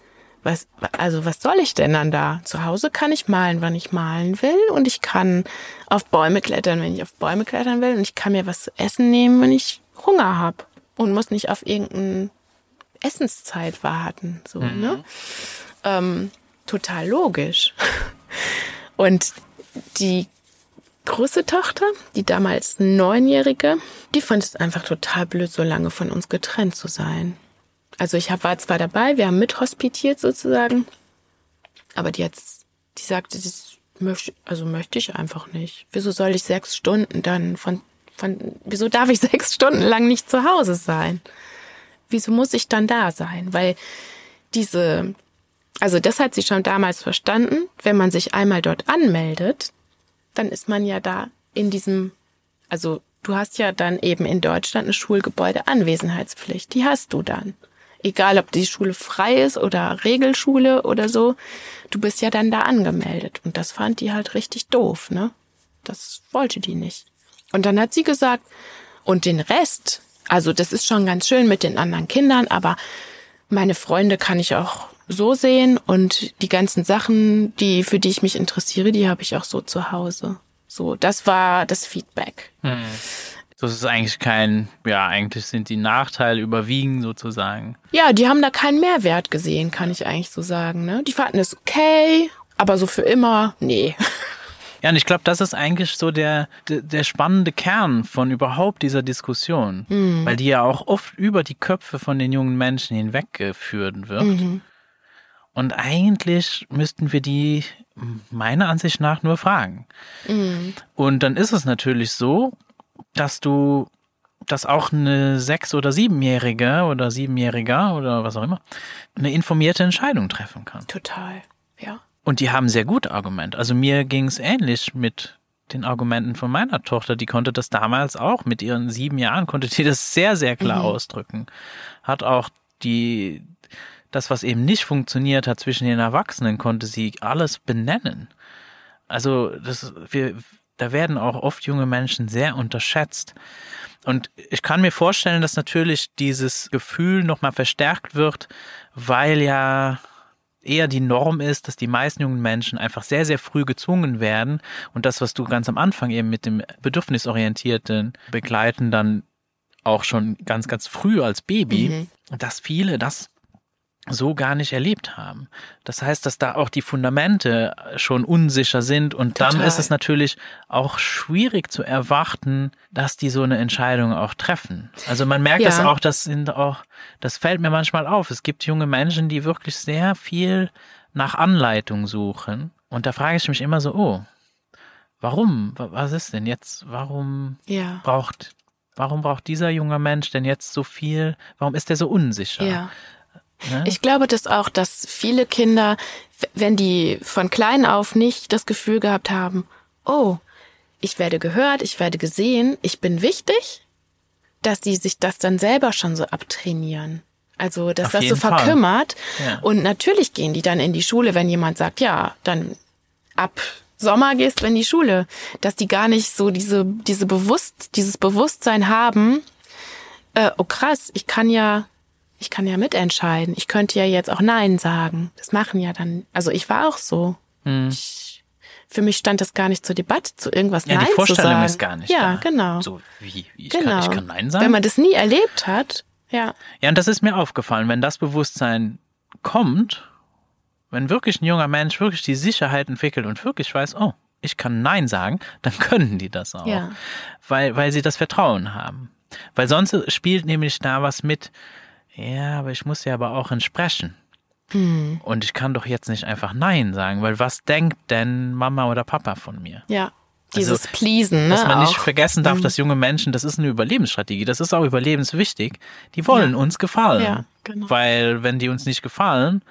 was, also was soll ich denn dann da? Zu Hause kann ich malen, wann ich malen will und ich kann auf Bäume klettern, wenn ich auf Bäume klettern will und ich kann mir was zu essen nehmen, wenn ich Hunger habe und muss nicht auf irgendeine Essenszeit warten, so, mhm. ne? Ähm, total logisch. Und die große Tochter, die damals neunjährige, die fand es einfach total blöd, so lange von uns getrennt zu sein. Also ich war zwar dabei, wir haben mithospitiert sozusagen, aber die jetzt, die sagte, das möchte, also möchte ich einfach nicht. Wieso soll ich sechs Stunden dann von, von, wieso darf ich sechs Stunden lang nicht zu Hause sein? Wieso muss ich dann da sein? Weil diese also das hat sie schon damals verstanden. Wenn man sich einmal dort anmeldet, dann ist man ja da in diesem, also du hast ja dann eben in Deutschland eine Schulgebäude-Anwesenheitspflicht. Die hast du dann. Egal, ob die Schule frei ist oder Regelschule oder so, du bist ja dann da angemeldet. Und das fand die halt richtig doof, ne? Das wollte die nicht. Und dann hat sie gesagt, und den Rest, also das ist schon ganz schön mit den anderen Kindern, aber meine Freunde kann ich auch so sehen und die ganzen Sachen, die für die ich mich interessiere, die habe ich auch so zu Hause. So, das war das Feedback. Hm. Das ist eigentlich kein, ja, eigentlich sind die Nachteile überwiegen sozusagen. Ja, die haben da keinen Mehrwert gesehen, kann ich eigentlich so sagen. Ne? Die fanden es okay, aber so für immer, nee. Ja, und ich glaube, das ist eigentlich so der, der, der, spannende Kern von überhaupt dieser Diskussion, mhm. weil die ja auch oft über die Köpfe von den jungen Menschen hinweggeführt wird. Mhm. Und eigentlich müssten wir die meiner Ansicht nach nur fragen. Mhm. Und dann ist es natürlich so, dass du, dass auch eine sechs- oder siebenjährige oder siebenjähriger oder was auch immer eine informierte Entscheidung treffen kann. Total, ja. Und die haben sehr gute Argumente. Also mir ging es ähnlich mit den Argumenten von meiner Tochter. Die konnte das damals auch mit ihren sieben Jahren, konnte die das sehr, sehr klar mhm. ausdrücken. Hat auch die, das, was eben nicht funktioniert hat zwischen den Erwachsenen, konnte sie alles benennen. Also das, wir, da werden auch oft junge Menschen sehr unterschätzt. Und ich kann mir vorstellen, dass natürlich dieses Gefühl nochmal verstärkt wird, weil ja eher die Norm ist, dass die meisten jungen Menschen einfach sehr, sehr früh gezwungen werden und das, was du ganz am Anfang eben mit dem bedürfnisorientierten Begleiten dann auch schon ganz, ganz früh als Baby, mhm. dass viele das so gar nicht erlebt haben. Das heißt, dass da auch die Fundamente schon unsicher sind und Total. dann ist es natürlich auch schwierig zu erwarten, dass die so eine Entscheidung auch treffen. Also man merkt ja. das auch, das sind auch, das fällt mir manchmal auf. Es gibt junge Menschen, die wirklich sehr viel nach Anleitung suchen und da frage ich mich immer so, oh, warum? Was ist denn jetzt? Warum ja. braucht Warum braucht dieser junge Mensch denn jetzt so viel? Warum ist er so unsicher? Ja. Ne? Ich glaube das auch, dass viele Kinder, wenn die von klein auf nicht das Gefühl gehabt haben, oh, ich werde gehört, ich werde gesehen, ich bin wichtig, dass die sich das dann selber schon so abtrainieren. Also, dass Auf das so verkümmert. Ja. Und natürlich gehen die dann in die Schule, wenn jemand sagt, ja, dann ab Sommer gehst du in die Schule. Dass die gar nicht so diese, diese Bewusst, dieses Bewusstsein haben, äh, oh krass, ich kann ja ich kann ja mitentscheiden. Ich könnte ja jetzt auch Nein sagen. Das machen ja dann, also ich war auch so. Hm. Ich, für mich stand das gar nicht zur Debatte, zu irgendwas ja, Nein zu sagen. Die Vorstellung ist gar nicht Ja, da. genau. So wie, ich, genau. kann, ich kann Nein sagen. Wenn man das nie erlebt hat, ja. Ja, und das ist mir aufgefallen, wenn das Bewusstsein kommt, wenn wirklich ein junger Mensch wirklich die Sicherheit entwickelt und wirklich weiß, oh, ich kann Nein sagen, dann können die das auch. Ja. Weil, weil sie das Vertrauen haben. Weil sonst spielt nämlich da was mit, ja, aber ich muss ja aber auch entsprechen. Hm. Und ich kann doch jetzt nicht einfach Nein sagen, weil was denkt denn Mama oder Papa von mir? Ja. Dieses also, Pleasen, ne? Dass man auch. nicht vergessen darf, hm. dass junge Menschen, das ist eine Überlebensstrategie, das ist auch überlebenswichtig. Die wollen ja. uns gefallen. Ja, genau. Weil wenn die uns nicht gefallen,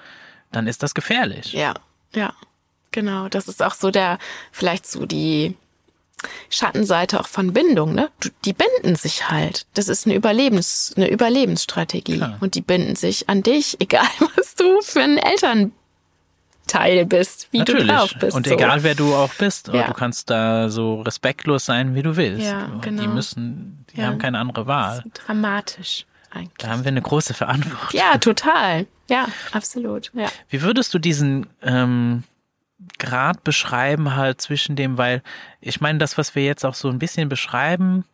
dann ist das gefährlich. Ja, ja. Genau. Das ist auch so der, vielleicht so die, Schattenseite auch von Bindung, ne? Die binden sich halt. Das ist eine Überlebens, eine Überlebensstrategie. Klar. Und die binden sich an dich, egal was du für ein Elternteil bist, wie Natürlich. du drauf bist. Und so. egal wer du auch bist, ja. du kannst da so respektlos sein, wie du willst. Ja, genau. Die müssen, die ja. haben keine andere Wahl. dramatisch eigentlich. Da haben wir eine große Verantwortung. Ja, total. Ja, absolut. Ja. Wie würdest du diesen ähm, Grad beschreiben halt zwischen dem, weil ich meine, das, was wir jetzt auch so ein bisschen beschreiben,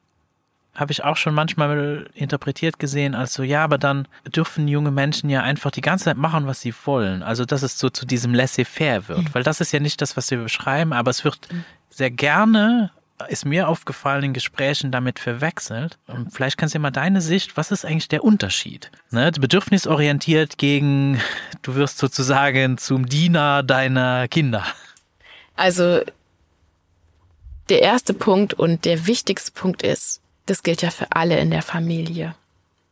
habe ich auch schon manchmal interpretiert gesehen als so, ja, aber dann dürfen junge Menschen ja einfach die ganze Zeit machen, was sie wollen. Also, dass es so zu diesem laissez-faire wird. Mhm. Weil das ist ja nicht das, was wir beschreiben, aber es wird mhm. sehr gerne ist mir aufgefallen in Gesprächen damit verwechselt. Und vielleicht kannst du mal deine Sicht, was ist eigentlich der Unterschied? Ne? Bedürfnisorientiert gegen, du wirst sozusagen zum Diener deiner Kinder. Also der erste Punkt und der wichtigste Punkt ist, das gilt ja für alle in der Familie.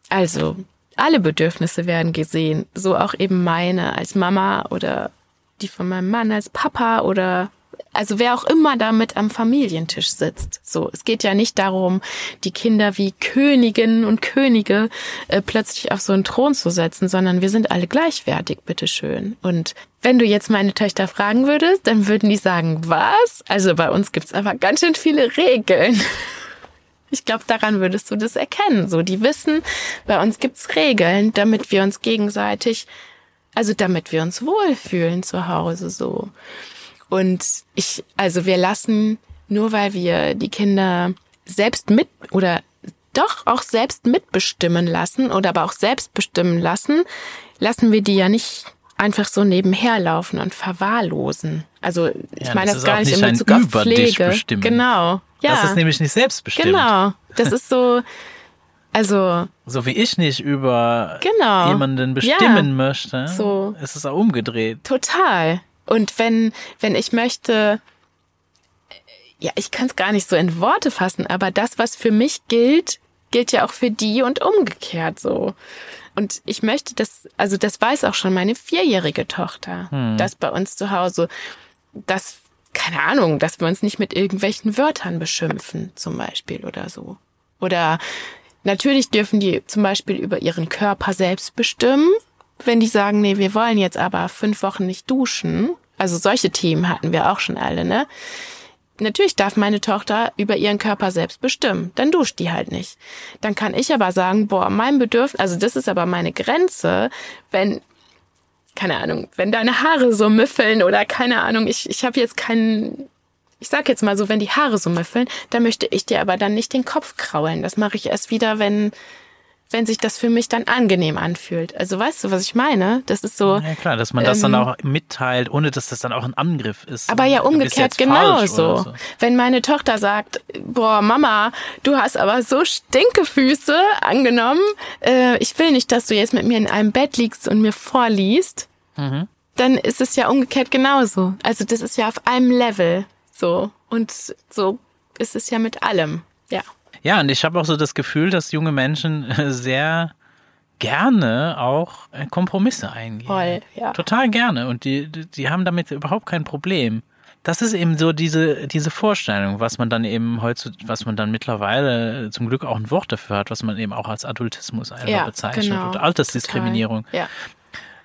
Also alle Bedürfnisse werden gesehen, so auch eben meine als Mama oder die von meinem Mann als Papa oder also wer auch immer da mit am Familientisch sitzt. So, es geht ja nicht darum, die Kinder wie Königinnen und Könige äh, plötzlich auf so einen Thron zu setzen, sondern wir sind alle gleichwertig, bitteschön. Und wenn du jetzt meine Töchter fragen würdest, dann würden die sagen, was? Also bei uns gibt's aber ganz schön viele Regeln. Ich glaube, daran würdest du das erkennen. So, die wissen, bei uns gibt's Regeln, damit wir uns gegenseitig, also damit wir uns wohlfühlen zu Hause so. Und ich, also wir lassen, nur weil wir die Kinder selbst mit oder doch auch selbst mitbestimmen lassen oder aber auch selbst bestimmen lassen, lassen wir die ja nicht einfach so nebenher laufen und verwahrlosen. Also ich ja, meine das, das gar nicht in Bezug auf Pflege. Bestimmen. Genau. Ja. Das ist nämlich nicht selbstbestimmt. Genau. Das ist so, also. So wie ich nicht über genau. jemanden bestimmen ja. möchte, so. ist es auch umgedreht. Total. Und wenn, wenn ich möchte, ja, ich kann es gar nicht so in Worte fassen, aber das, was für mich gilt, gilt ja auch für die und umgekehrt so. Und ich möchte das, also das weiß auch schon meine vierjährige Tochter, hm. dass bei uns zu Hause, dass, keine Ahnung, dass wir uns nicht mit irgendwelchen Wörtern beschimpfen, zum Beispiel oder so. Oder natürlich dürfen die zum Beispiel über ihren Körper selbst bestimmen, wenn die sagen, nee, wir wollen jetzt aber fünf Wochen nicht duschen, also solche Themen hatten wir auch schon alle, ne? Natürlich darf meine Tochter über ihren Körper selbst bestimmen. Dann duscht die halt nicht. Dann kann ich aber sagen, boah, mein Bedürfnis, also das ist aber meine Grenze, wenn keine Ahnung, wenn deine Haare so müffeln oder keine Ahnung, ich, ich habe jetzt keinen, ich sag jetzt mal so, wenn die Haare so müffeln, dann möchte ich dir aber dann nicht den Kopf kraulen. Das mache ich erst wieder, wenn wenn sich das für mich dann angenehm anfühlt. Also weißt du, was ich meine? Das ist so. Ja klar, dass man das ähm, dann auch mitteilt, ohne dass das dann auch ein Angriff ist. Aber ja umgekehrt genauso. So. Wenn meine Tochter sagt, boah Mama, du hast aber so Stinkefüße angenommen, äh, ich will nicht, dass du jetzt mit mir in einem Bett liegst und mir vorliest, mhm. dann ist es ja umgekehrt genauso. Also das ist ja auf einem Level so und so ist es ja mit allem. Ja. Ja, und ich habe auch so das Gefühl, dass junge Menschen äh, sehr gerne auch äh, Kompromisse eingehen. Voll, ja. Total gerne. Und die, die haben damit überhaupt kein Problem. Das ist eben so diese, diese Vorstellung, was man dann eben heute, was man dann mittlerweile zum Glück auch ein Wort dafür hat, was man eben auch als Adultismus einfach ja, bezeichnet genau. oder Altersdiskriminierung. Ja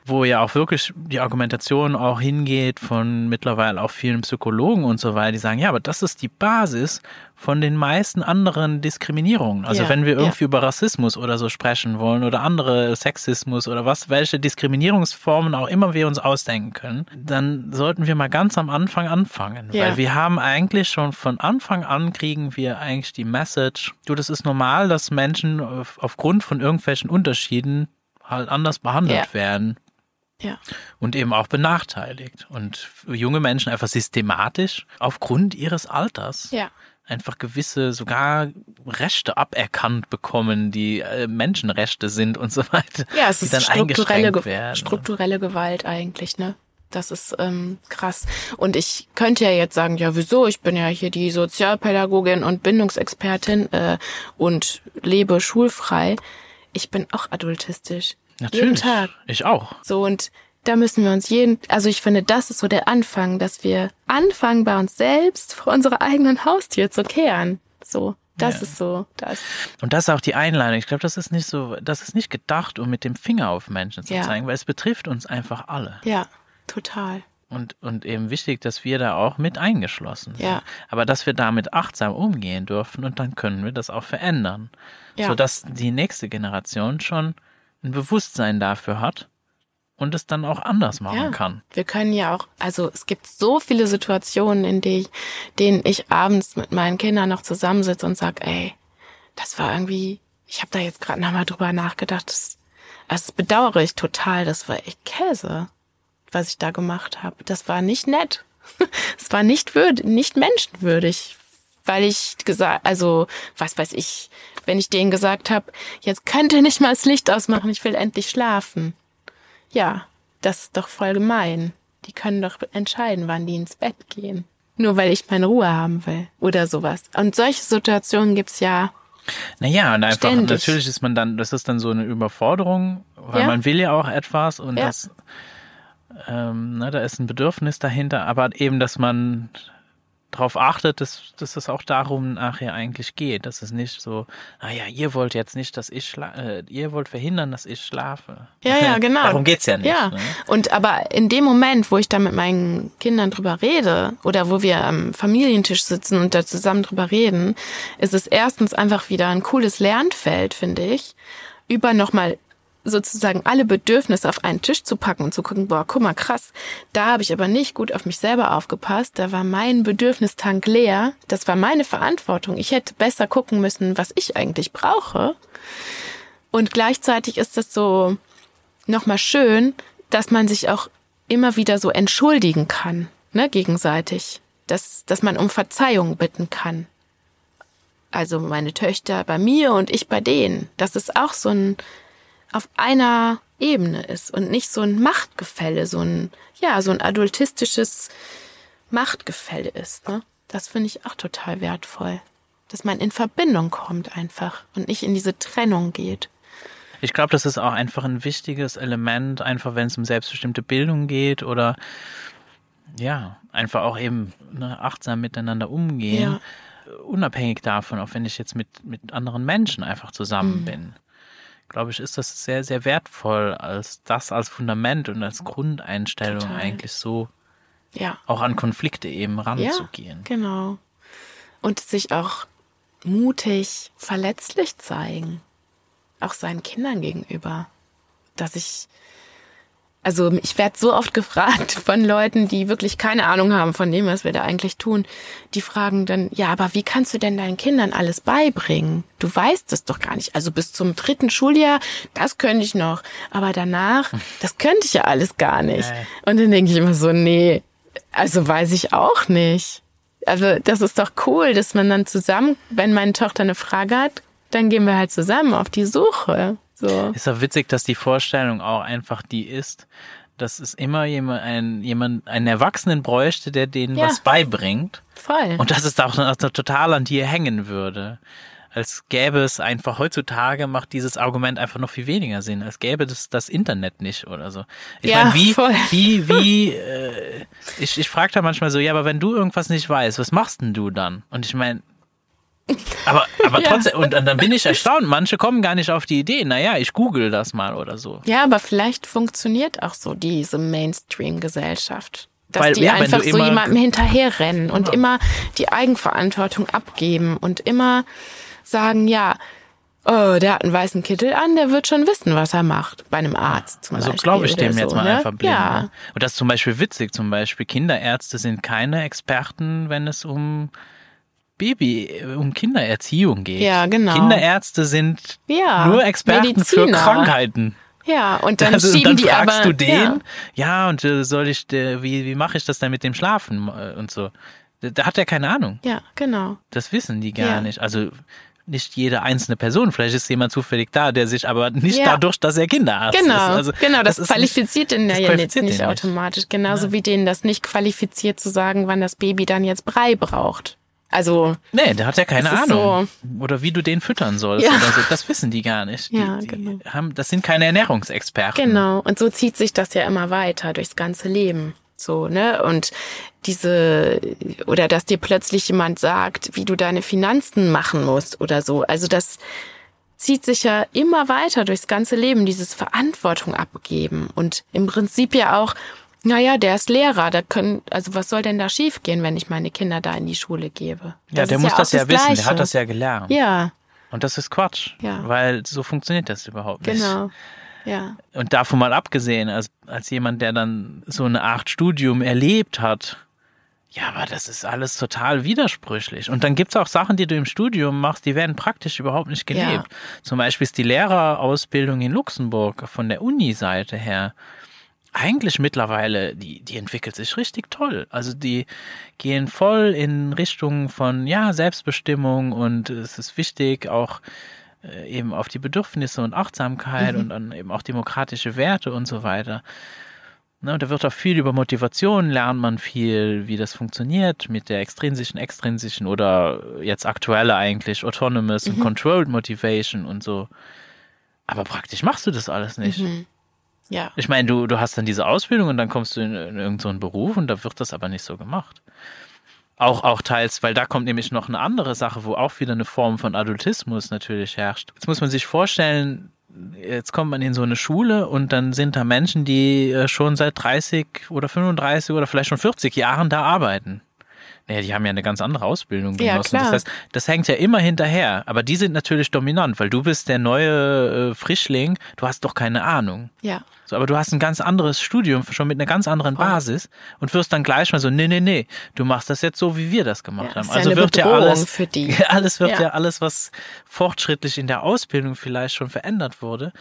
wo ja auch wirklich die Argumentation auch hingeht von mittlerweile auch vielen Psychologen und so weiter, die sagen, ja, aber das ist die Basis von den meisten anderen Diskriminierungen. Also ja, wenn wir irgendwie ja. über Rassismus oder so sprechen wollen oder andere Sexismus oder was, welche Diskriminierungsformen auch immer wir uns ausdenken können, dann sollten wir mal ganz am Anfang anfangen. Ja. Weil wir haben eigentlich schon von Anfang an kriegen wir eigentlich die Message, du, das ist normal, dass Menschen aufgrund von irgendwelchen Unterschieden halt anders behandelt werden. Ja. Und eben auch benachteiligt. Und junge Menschen einfach systematisch aufgrund ihres Alters ja. einfach gewisse sogar Rechte aberkannt bekommen, die äh, Menschenrechte sind und so weiter. Ja, es ist dann strukturelle, werden. strukturelle Gewalt eigentlich, ne? Das ist ähm, krass. Und ich könnte ja jetzt sagen, ja, wieso? Ich bin ja hier die Sozialpädagogin und Bindungsexpertin äh, und lebe schulfrei. Ich bin auch adultistisch. Natürlich. Jeden Tag. Ich auch. So und da müssen wir uns jeden, also ich finde, das ist so der Anfang, dass wir anfangen bei uns selbst vor unserer eigenen Haustür zu kehren. So. Das ja. ist so, das. Und das ist auch die Einladung. Ich glaube, das ist nicht so, das ist nicht gedacht, um mit dem Finger auf Menschen zu ja. zeigen, weil es betrifft uns einfach alle. Ja, total. Und, und eben wichtig, dass wir da auch mit eingeschlossen sind. Ja. Aber dass wir damit achtsam umgehen dürfen und dann können wir das auch verändern. Ja. Sodass die nächste Generation schon ein Bewusstsein dafür hat und es dann auch anders machen ja, kann. Wir können ja auch, also es gibt so viele Situationen, in die, denen ich abends mit meinen Kindern noch zusammensitze und sag, ey, das war irgendwie, ich habe da jetzt gerade nochmal drüber nachgedacht, das, das bedauere ich total, das war echt Käse, was ich da gemacht habe. Das war nicht nett. Es war nicht würd, nicht menschenwürdig, weil ich gesagt, also was weiß ich, wenn ich denen gesagt habe, jetzt könnt ihr nicht mal das Licht ausmachen, ich will endlich schlafen. Ja, das ist doch voll gemein. Die können doch entscheiden, wann die ins Bett gehen. Nur weil ich meine Ruhe haben will oder sowas. Und solche Situationen gibt's ja. Naja, und einfach, ständig. natürlich ist man dann, das ist dann so eine Überforderung, weil ja. man will ja auch etwas und ja. das, ähm, ne, da ist ein Bedürfnis dahinter, aber eben, dass man darauf achtet, dass, dass es auch darum nachher eigentlich geht. Dass es nicht so, naja, ah ihr wollt jetzt nicht, dass ich schlafe, äh, ihr wollt verhindern, dass ich schlafe. Ja, ja, genau. darum geht's ja nicht. Ja. Ne? Und aber in dem Moment, wo ich da mit meinen Kindern drüber rede oder wo wir am Familientisch sitzen und da zusammen drüber reden, ist es erstens einfach wieder ein cooles Lernfeld, finde ich, über nochmal sozusagen alle Bedürfnisse auf einen Tisch zu packen und zu gucken, boah, guck mal, krass, da habe ich aber nicht gut auf mich selber aufgepasst, da war mein Bedürfnistank leer, das war meine Verantwortung. Ich hätte besser gucken müssen, was ich eigentlich brauche. Und gleichzeitig ist das so nochmal schön, dass man sich auch immer wieder so entschuldigen kann, ne, gegenseitig. Dass, dass man um Verzeihung bitten kann. Also meine Töchter bei mir und ich bei denen. Das ist auch so ein, auf einer Ebene ist und nicht so ein Machtgefälle, so ein, ja, so ein adultistisches Machtgefälle ist. Ne? Das finde ich auch total wertvoll. Dass man in Verbindung kommt einfach und nicht in diese Trennung geht. Ich glaube, das ist auch einfach ein wichtiges Element, einfach wenn es um selbstbestimmte Bildung geht oder ja, einfach auch eben ne, achtsam miteinander umgehen. Ja. Unabhängig davon, auch wenn ich jetzt mit, mit anderen Menschen einfach zusammen mhm. bin glaube ich, ist das sehr, sehr wertvoll, als das als Fundament und als Grundeinstellung Total. eigentlich so ja. auch an Konflikte eben ranzugehen. Ja, genau. Und sich auch mutig, verletzlich zeigen. Auch seinen Kindern gegenüber. Dass ich, Also ich werde so oft gefragt von Leuten, die wirklich keine Ahnung haben von dem, was wir da eigentlich tun. Die fragen dann, ja, aber wie kannst du denn deinen Kindern alles beibringen? Du weißt es doch gar nicht. Also bis zum dritten Schuljahr, das könnte ich noch. Aber danach, das könnte ich ja alles gar nicht. Und dann denke ich immer so, nee, also weiß ich auch nicht. Also das ist doch cool, dass man dann zusammen, wenn meine Tochter eine Frage hat, dann gehen wir halt zusammen auf die Suche. So. Ist doch witzig, dass die Vorstellung auch einfach die ist, dass es immer jemand, ein, jemand, einen Erwachsenen bräuchte, der denen Ja. was beibringt. Voll. Und dass es da auch total an dir hängen würde. Als gäbe es einfach heutzutage macht dieses Argument einfach noch viel weniger Sinn, als gäbe es das Internet nicht oder so. Ich Ja, meine, wie, voll. wie, wie, äh, ich, ich frage da manchmal so, ja, aber wenn du irgendwas nicht weißt, was machst denn du dann? Und ich meine, aber, aber Ja. trotzdem, und dann bin ich erstaunt, manche kommen gar nicht auf die Idee, naja, ich google das mal oder so. Ja, aber vielleicht funktioniert auch so diese Mainstream-Gesellschaft. Dass Weil, die ja, einfach so Genau. jemandem hinterherrennen und immer die Eigenverantwortung abgeben und immer sagen, ja, oh, der hat einen weißen Kittel an, der wird schon wissen, was er macht. Bei einem Arzt zum Also Beispiel. glaube ich dem so, jetzt mal ne? einfach blind. Ja, Ne? Und das ist zum Beispiel witzig, zum Beispiel Kinderärzte sind keine Experten, wenn es um Baby, um Kindererziehung geht. Ja, genau. Kinderärzte sind Ja, nur Experten für Mediziner. Krankheiten. ja. Und dann Also, schieben dann die fragst aber, du den, Ja, ja, und äh, soll ich, äh, wie, wie mache ich das denn mit dem Schlafen äh, und so. Da, hat er keine Ahnung. ja, genau. Das wissen die gar Ja. nicht. Also nicht jede einzelne Person. Vielleicht ist jemand zufällig da, der sich aber nicht Ja. dadurch, dass er Kinderarzt Genau, ist. Also, genau, das, ist qualifiziert den das ja jetzt nicht automatisch. Genauso wie denen das nicht qualifiziert zu sagen, wann das Baby dann jetzt Brei braucht. Also, Nee, der hat ja keine Ahnung. Oder wie du den füttern sollst Ja. oder so. Das wissen die gar nicht. Die, Ja, genau. haben, das sind keine Ernährungsexperten. genau. Und so zieht sich das ja immer weiter durchs ganze Leben. So, ne? Und diese, oder dass dir plötzlich jemand sagt, wie du deine Finanzen machen musst oder so. Also das zieht sich ja immer weiter durchs ganze Leben, dieses Verantwortung abgeben. Und im Prinzip ja auch, naja, der ist Lehrer, da können, also was soll denn da schiefgehen, wenn ich meine Kinder da in die Schule gebe? Ja, der muss auch das ja wissen. Der Gleiche. hat das ja gelernt. Ja, Und das ist Quatsch. Ja. Weil so funktioniert das überhaupt nicht. genau. Ja. Und davon mal abgesehen, als, als jemand, der dann so eine Art Studium erlebt hat, ja, aber das ist alles total widersprüchlich. Und dann gibt's auch Sachen, die du im Studium machst, die werden praktisch überhaupt nicht gelebt. Ja. Zum Beispiel ist die Lehrerausbildung in Luxemburg von der Uni-Seite her eigentlich mittlerweile, die, die entwickelt sich richtig toll. Also die gehen voll in Richtung von, ja, Selbstbestimmung und es ist wichtig, auch äh, eben auf die Bedürfnisse und Achtsamkeit und dann eben auch demokratische Werte und so weiter. Ne, und da wird auch viel über Motivation, lernt man viel, wie das funktioniert mit der extrinsischen, extrinsischen oder jetzt aktuelle eigentlich Autonomous und Controlled Motivation und so. Aber praktisch machst du das alles nicht. Ja. Ich meine, du, du hast dann diese Ausbildung und dann kommst du in, in irgendeinen so Beruf und da wird das aber nicht so gemacht. Auch, auch teils, weil da kommt nämlich noch eine andere Sache, wo auch wieder eine Form von Adultismus natürlich herrscht. Jetzt muss man sich vorstellen, jetzt kommt man in so eine Schule und dann sind da Menschen, die äh, schon seit 30 oder 35 oder vielleicht schon 40 Jahren da arbeiten. Naja, die haben ja eine ganz andere Ausbildung Ja, genossen. klar. Das heißt, das hängt ja immer hinterher. Aber die sind natürlich dominant, weil du bist der neue äh, Frischling. Du hast doch keine Ahnung. Ja. So, aber du hast ein ganz anderes Studium, schon mit einer ganz anderen Basis und wirst dann gleich mal so, nee, nee, nee, du machst das jetzt so, wie wir das gemacht Ja, haben. ja Also eine wird ja Bedrohung alles, für die. alles wird ja. Ja. alles, was fortschrittlich in der Ausbildung vielleicht schon verändert wurde,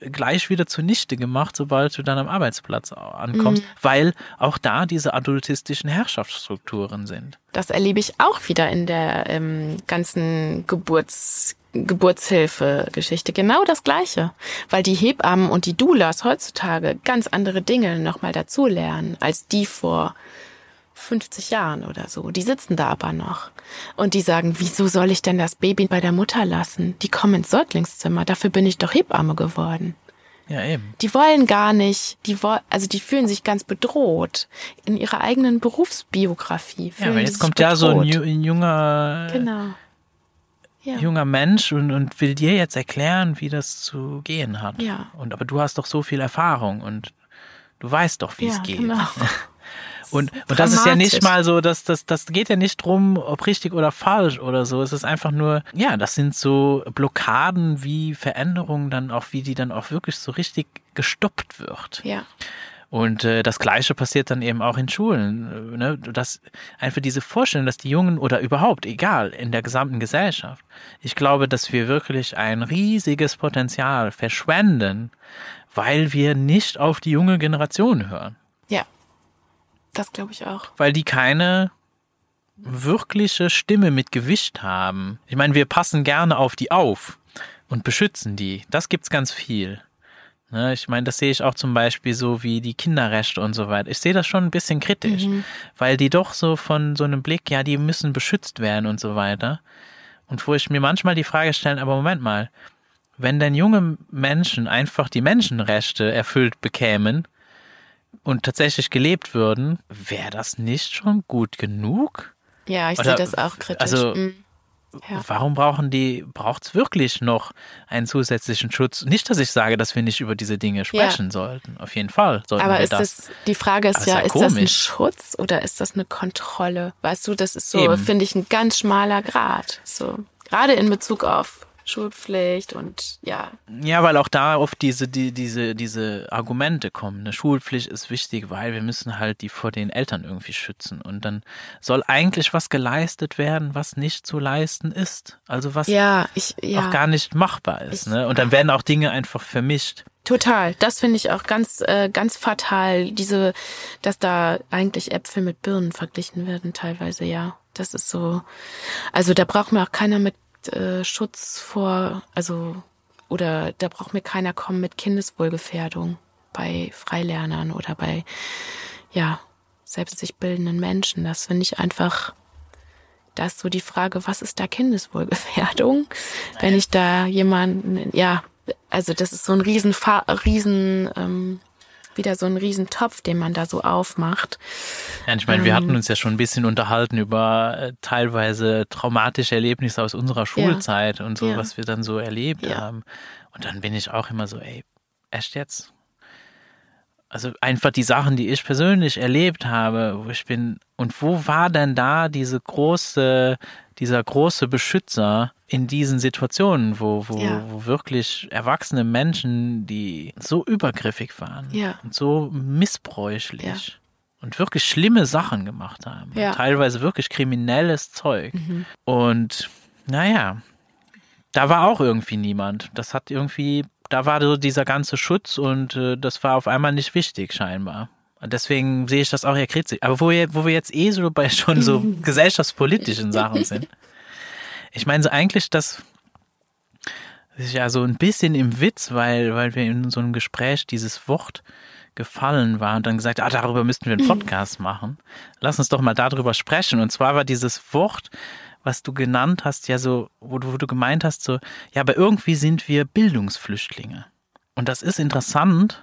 gleich wieder zunichte gemacht, sobald du dann am Arbeitsplatz ankommst, Mhm. weil auch da diese adultistischen Herrschaftsstrukturen sind. Das erlebe ich auch wieder in der ähm, ganzen Geburts Geburtshilfe-Geschichte. Genau das Gleiche. Weil die Hebammen und die Doulas heutzutage ganz andere Dinge nochmal dazulernen, als die vor 50 Jahren oder so. Die sitzen da aber noch. Und die sagen, wieso soll ich denn das Baby bei der Mutter lassen? Die kommen ins Säuglingszimmer. Dafür bin ich doch Hebamme geworden. Ja, eben. Die wollen gar nicht, die wollen, also die fühlen sich ganz bedroht in ihrer eigenen Berufsbiografie. Ja, aber jetzt kommt ja so ein, ein junger, Genau. Ja. junger Mensch und, und will dir jetzt erklären, wie das zu gehen hat. Ja. Und aber du hast doch so viel Erfahrung und du weißt doch, wie es ja, geht. genau. Und, und das ist ja nicht mal so, dass das, das geht ja nicht drum, ob richtig oder falsch oder so. Es ist einfach nur, ja, das sind so Blockaden, wie Veränderungen dann auch, wie die dann auch wirklich so richtig gestoppt wird. Ja. Und äh, das Gleiche passiert dann eben auch in Schulen. Äh, ne? Dass einfach diese Vorstellung, dass die Jungen oder überhaupt, egal, in der gesamten Gesellschaft, ich glaube, dass wir wirklich ein riesiges Potenzial verschwenden, weil wir nicht auf die junge Generation hören. Ja. Das glaube ich auch. Weil die keine wirkliche Stimme mit Gewicht haben. Ich meine, wir passen gerne auf die auf und beschützen die. Das gibt's ganz viel. Ne, ich meine, das sehe ich auch zum Beispiel so wie die Kinderrechte und so weiter. Ich sehe das schon ein bisschen kritisch, weil die doch so von so einem Blick, ja, die müssen beschützt werden und so weiter. Und wo ich mir manchmal die Frage stelle, aber Moment mal, wenn denn junge Menschen einfach die Menschenrechte erfüllt bekämen und tatsächlich gelebt würden, wäre das nicht schon gut genug? Ja, ich sehe das auch kritisch. also- Mhm. Ja. Warum brauchen die, braucht es wirklich noch einen zusätzlichen Schutz? Nicht, dass ich sage, dass wir nicht über diese Dinge sprechen sollten. Auf jeden Fall sollten Aber wir ist das. das, die Frage Aber ist ist ja, ja ist das ein. Schutz oder ist das eine Kontrolle? Weißt du, das ist so, finde ich, ein ganz schmaler Grad. So, gerade in Bezug auf Schulpflicht und ja, Ja, weil auch da oft diese, die, diese, diese Argumente kommen. Eine Schulpflicht ist wichtig, weil wir müssen halt die vor den Eltern irgendwie schützen. Und dann soll eigentlich was geleistet werden, was nicht zu leisten ist. Also was ja, ich, ja. auch gar nicht machbar ist. Ich- Ne? Und dann werden auch Dinge einfach vermischt. Total, das finde ich auch ganz, äh, ganz fatal, diese, dass da eigentlich Äpfel mit Birnen verglichen werden, teilweise, ja. Das ist so, also da braucht mir auch keiner mit äh, Schutz vor, also, oder da braucht mir keiner kommen mit Kindeswohlgefährdung bei Freilernern oder bei, ja, selbst sich bildenden Menschen. Das finde ich einfach, da ist so die Frage, was ist da Kindeswohlgefährdung? Wenn ich da jemanden, ja, also das ist so ein riesen, riesen, ähm, wieder so ein riesen Topf, den man da so aufmacht. Ja, ich meine, wir Ähm. hatten uns ja schon ein bisschen unterhalten über äh, teilweise traumatische Erlebnisse aus unserer Schulzeit und so, Ja. was wir dann so erlebt Ja. haben. Und dann bin ich auch immer so, ey, echt jetzt? Also einfach die Sachen, die ich persönlich erlebt habe, wo ich bin, und wo war denn da diese große, dieser große Beschützer in diesen Situationen, wo, wo, Ja. wo wirklich erwachsene Menschen, die so übergriffig waren Ja. und so missbräuchlich Ja. und wirklich schlimme Sachen gemacht haben. Ja. Mhm. Teilweise wirklich kriminelles Zeug. Und naja, da war auch irgendwie niemand. Das hat irgendwie, da war so dieser ganze Schutz und äh, das war auf einmal nicht wichtig scheinbar. Und deswegen sehe ich das auch eher kritisch. Aber wo wir, wo wir jetzt eh so bei schon so gesellschaftspolitischen Sachen sind. Ich meine so eigentlich, das ist ja so ein bisschen im Witz, weil, weil wir in so einem Gespräch dieses Wort gefallen war und dann gesagt, ah, darüber müssten wir einen Podcast machen. Lass uns doch mal darüber sprechen. Und zwar war dieses Wort, was du genannt hast, ja so, wo du, wo du gemeint hast, so, ja, aber irgendwie sind wir Bildungsflüchtlinge. Und das ist interessant.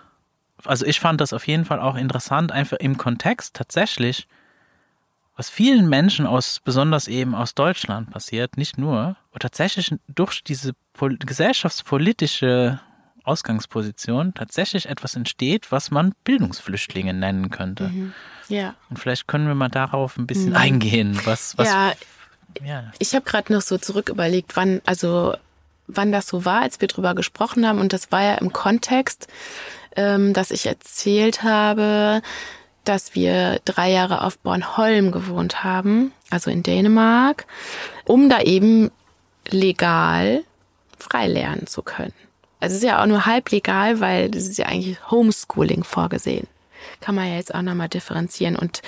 Also ich fand das auf jeden Fall auch interessant, einfach im Kontext tatsächlich, was vielen Menschen aus, besonders eben aus Deutschland passiert, nicht nur, und tatsächlich durch diese pol gesellschaftspolitische Ausgangsposition tatsächlich etwas entsteht, was man Bildungsflüchtlinge nennen könnte. Ja. Und vielleicht können wir mal darauf ein bisschen eingehen, was, was ja, ja. ich habe gerade noch so zurück überlegt, wann, also wann das so war, als wir drüber gesprochen haben. Und das war ja im Kontext, ähm, dass ich erzählt habe, dass wir drei Jahre auf Bornholm gewohnt haben, also in Dänemark, um da eben legal frei lernen zu können. Also es ist ja auch nur halb legal, weil das ist ja eigentlich Homeschooling vorgesehen. Kann man ja jetzt auch nochmal differenzieren. Und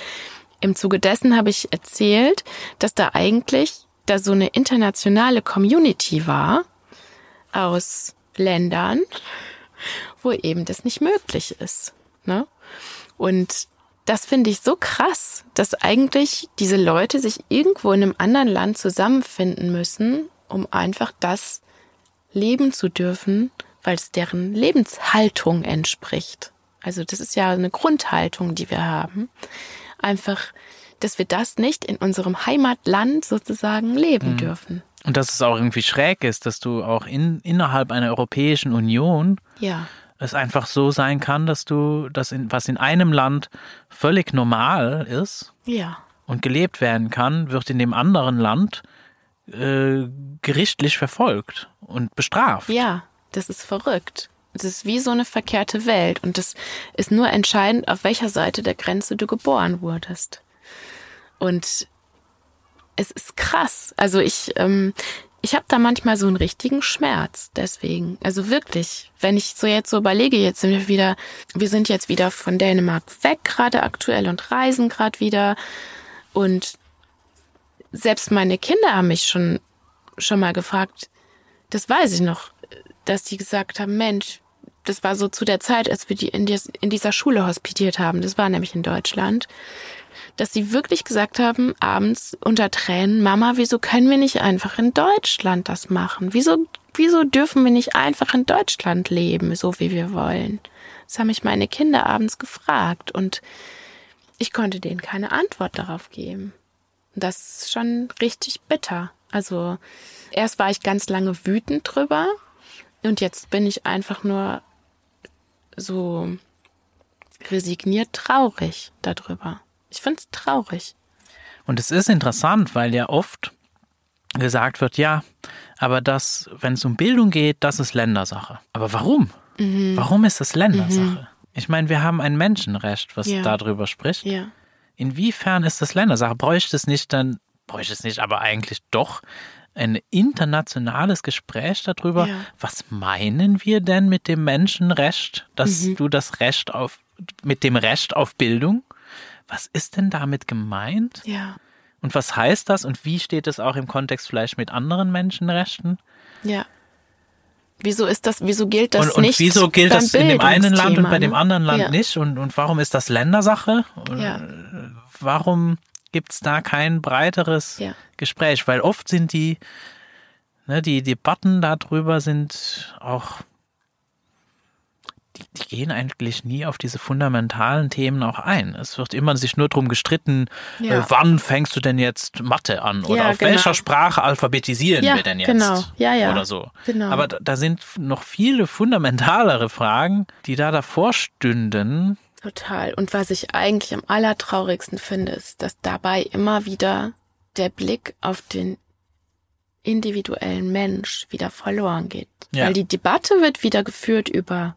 im Zuge dessen habe ich erzählt, dass da eigentlich da so eine internationale Community war aus Ländern, wo eben das nicht möglich ist. Ne? Und das finde ich so krass, dass eigentlich diese Leute sich irgendwo in einem anderen Land zusammenfinden müssen, um einfach das leben zu dürfen, weil es deren Lebenshaltung entspricht. Also das ist ja eine Grundhaltung, die wir haben. Einfach, dass wir das nicht in unserem Heimatland sozusagen leben dürfen. Und dass es auch irgendwie schräg ist, dass du auch in, innerhalb einer Europäischen Union Ja, es einfach so sein kann, dass du das, in, was in einem Land völlig normal ist Ja. und gelebt werden kann, wird in dem anderen Land äh, gerichtlich verfolgt und bestraft. Ja, das ist verrückt. Es ist wie so eine verkehrte Welt und das ist nur entscheidend, auf welcher Seite der Grenze du geboren wurdest. Und es ist krass. Also ich, ähm, ich habe da manchmal so einen richtigen Schmerz deswegen. Also wirklich, wenn ich so jetzt so überlege, jetzt sind wir wieder, wir sind jetzt wieder von Dänemark weg gerade aktuell und reisen gerade wieder und selbst meine Kinder haben mich schon schon mal gefragt, das weiß ich noch, dass die gesagt haben, Mensch, das war so zu der Zeit, als wir die in, dies, in dieser Schule hospitiert haben, das war nämlich in Deutschland, dass sie wirklich gesagt haben, abends unter Tränen, Mama, wieso können wir nicht einfach in Deutschland das machen? Wieso, wieso dürfen wir nicht einfach in Deutschland leben, so wie wir wollen? Das haben mich meine Kinder abends gefragt und ich konnte denen keine Antwort darauf geben. Das ist schon richtig bitter. Also erst war ich ganz lange wütend drüber und jetzt bin ich einfach nur so resigniert traurig darüber. Ich finde es traurig. Und es ist interessant, weil ja oft gesagt wird, ja, aber das, wenn es um Bildung geht, das ist Ländersache. Aber warum? Mhm. Warum ist das Ländersache? Ich meine, wir haben ein Menschenrecht, was Ja. darüber spricht. Ja. Inwiefern ist das Ländersache? Bräuchte es nicht dann, bräuchte es nicht, aber eigentlich doch ein internationales Gespräch darüber, Ja. was meinen wir denn mit dem Menschenrecht, dass Mhm. du das Recht auf, mit dem Recht auf Bildung? Was ist denn damit gemeint? Ja. Und was heißt das und wie steht es auch im Kontext vielleicht mit anderen Menschenrechten? Ja. Wieso ist das, wieso gilt das und, und nicht? wieso gilt das in dem einen Land und bei dem ne? anderen Land ja. nicht? Und, und warum ist das Ländersache? Ja. Warum gibt es da kein breiteres Ja. Gespräch? Weil oft sind die, ne, die Debatten darüber sind auch, die, die gehen eigentlich nie auf diese fundamentalen Themen auch ein. Es wird immer sich nur drum gestritten, Ja. äh, wann fängst du denn jetzt Mathe an? Oder Ja, auf genau. welcher Sprache alphabetisieren wir denn jetzt? genau. Ja, ja. Oder so. Genau. Aber da, da sind noch viele fundamentalere Fragen, die da davor stünden. Total. Und was ich eigentlich am allertraurigsten finde, ist, dass dabei immer wieder der Blick auf den individuellen Mensch wieder verloren geht. Ja. Weil die Debatte wird wieder geführt über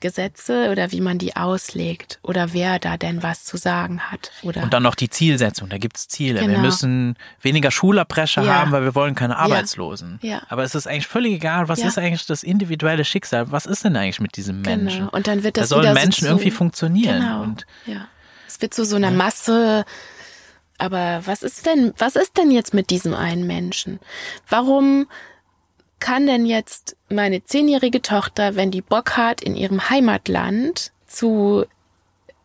Gesetze oder wie man die auslegt oder wer da denn was zu sagen hat. Oder Und dann noch die Zielsetzung, da gibt es Ziele. Wir Genau. müssen weniger Schulabbrecher Ja. haben, weil wir wollen keine Arbeitslosen. Ja. Aber es ist eigentlich völlig egal, was Ja. ist eigentlich das individuelle Schicksal? Was ist denn eigentlich mit diesem Menschen? Genau. Und dann wird Da das sollen wieder Menschen so irgendwie funktionieren. Genau. Und ja. Es wird zu so einer Masse. Aber was ist denn, was ist denn jetzt mit diesem einen Menschen? Warum kann denn jetzt meine zehnjährige Tochter, wenn die Bock hat, in ihrem Heimatland zu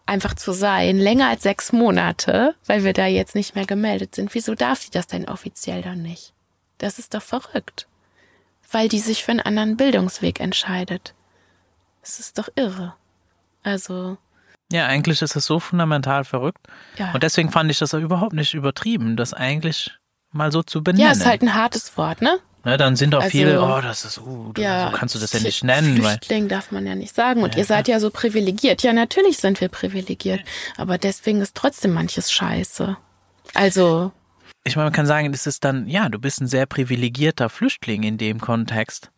einfach zu sein, länger als sechs Monate, weil wir da jetzt nicht mehr gemeldet sind, wieso darf sie das denn offiziell dann nicht? Das ist doch verrückt. Weil die sich für einen anderen Bildungsweg entscheidet. Das ist doch irre. Also, ja, eigentlich ist es so fundamental verrückt. ja. Und deswegen fand ich das auch überhaupt nicht übertrieben, das eigentlich mal so zu benennen. Ja, ist halt ein hartes Wort, ne? Ne, dann sind auch also- viele, oh, das ist, uh, du, Ja. so kannst du das ja nicht nennen. Weil, Flüchtling darf man ja nicht sagen. Und ihr seid ja so privilegiert. Ja, natürlich sind wir privilegiert. Aber deswegen ist trotzdem manches scheiße. Also, ich meine, man kann sagen, es ist dann, ja, du bist ein sehr privilegierter Flüchtling in dem Kontext.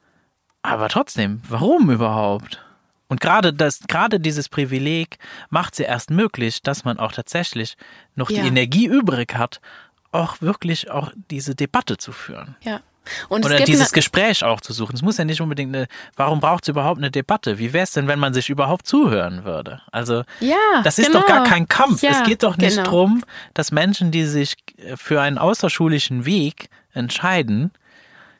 Aber trotzdem, warum überhaupt? Und gerade das, gerade dieses Privileg macht es ja erst möglich, dass man auch tatsächlich noch Ja. die Energie übrig hat, auch wirklich auch diese Debatte zu führen. ja. Und Oder dieses Gespräch auch zu suchen. Es muss ja nicht unbedingt eine, warum braucht es überhaupt eine Debatte? Wie wäre es denn, wenn man sich überhaupt zuhören würde? Also, Ja, das ist genau. doch gar kein Kampf. Ja, es geht doch nicht genau. drum, dass Menschen, die sich für einen außerschulischen Weg entscheiden,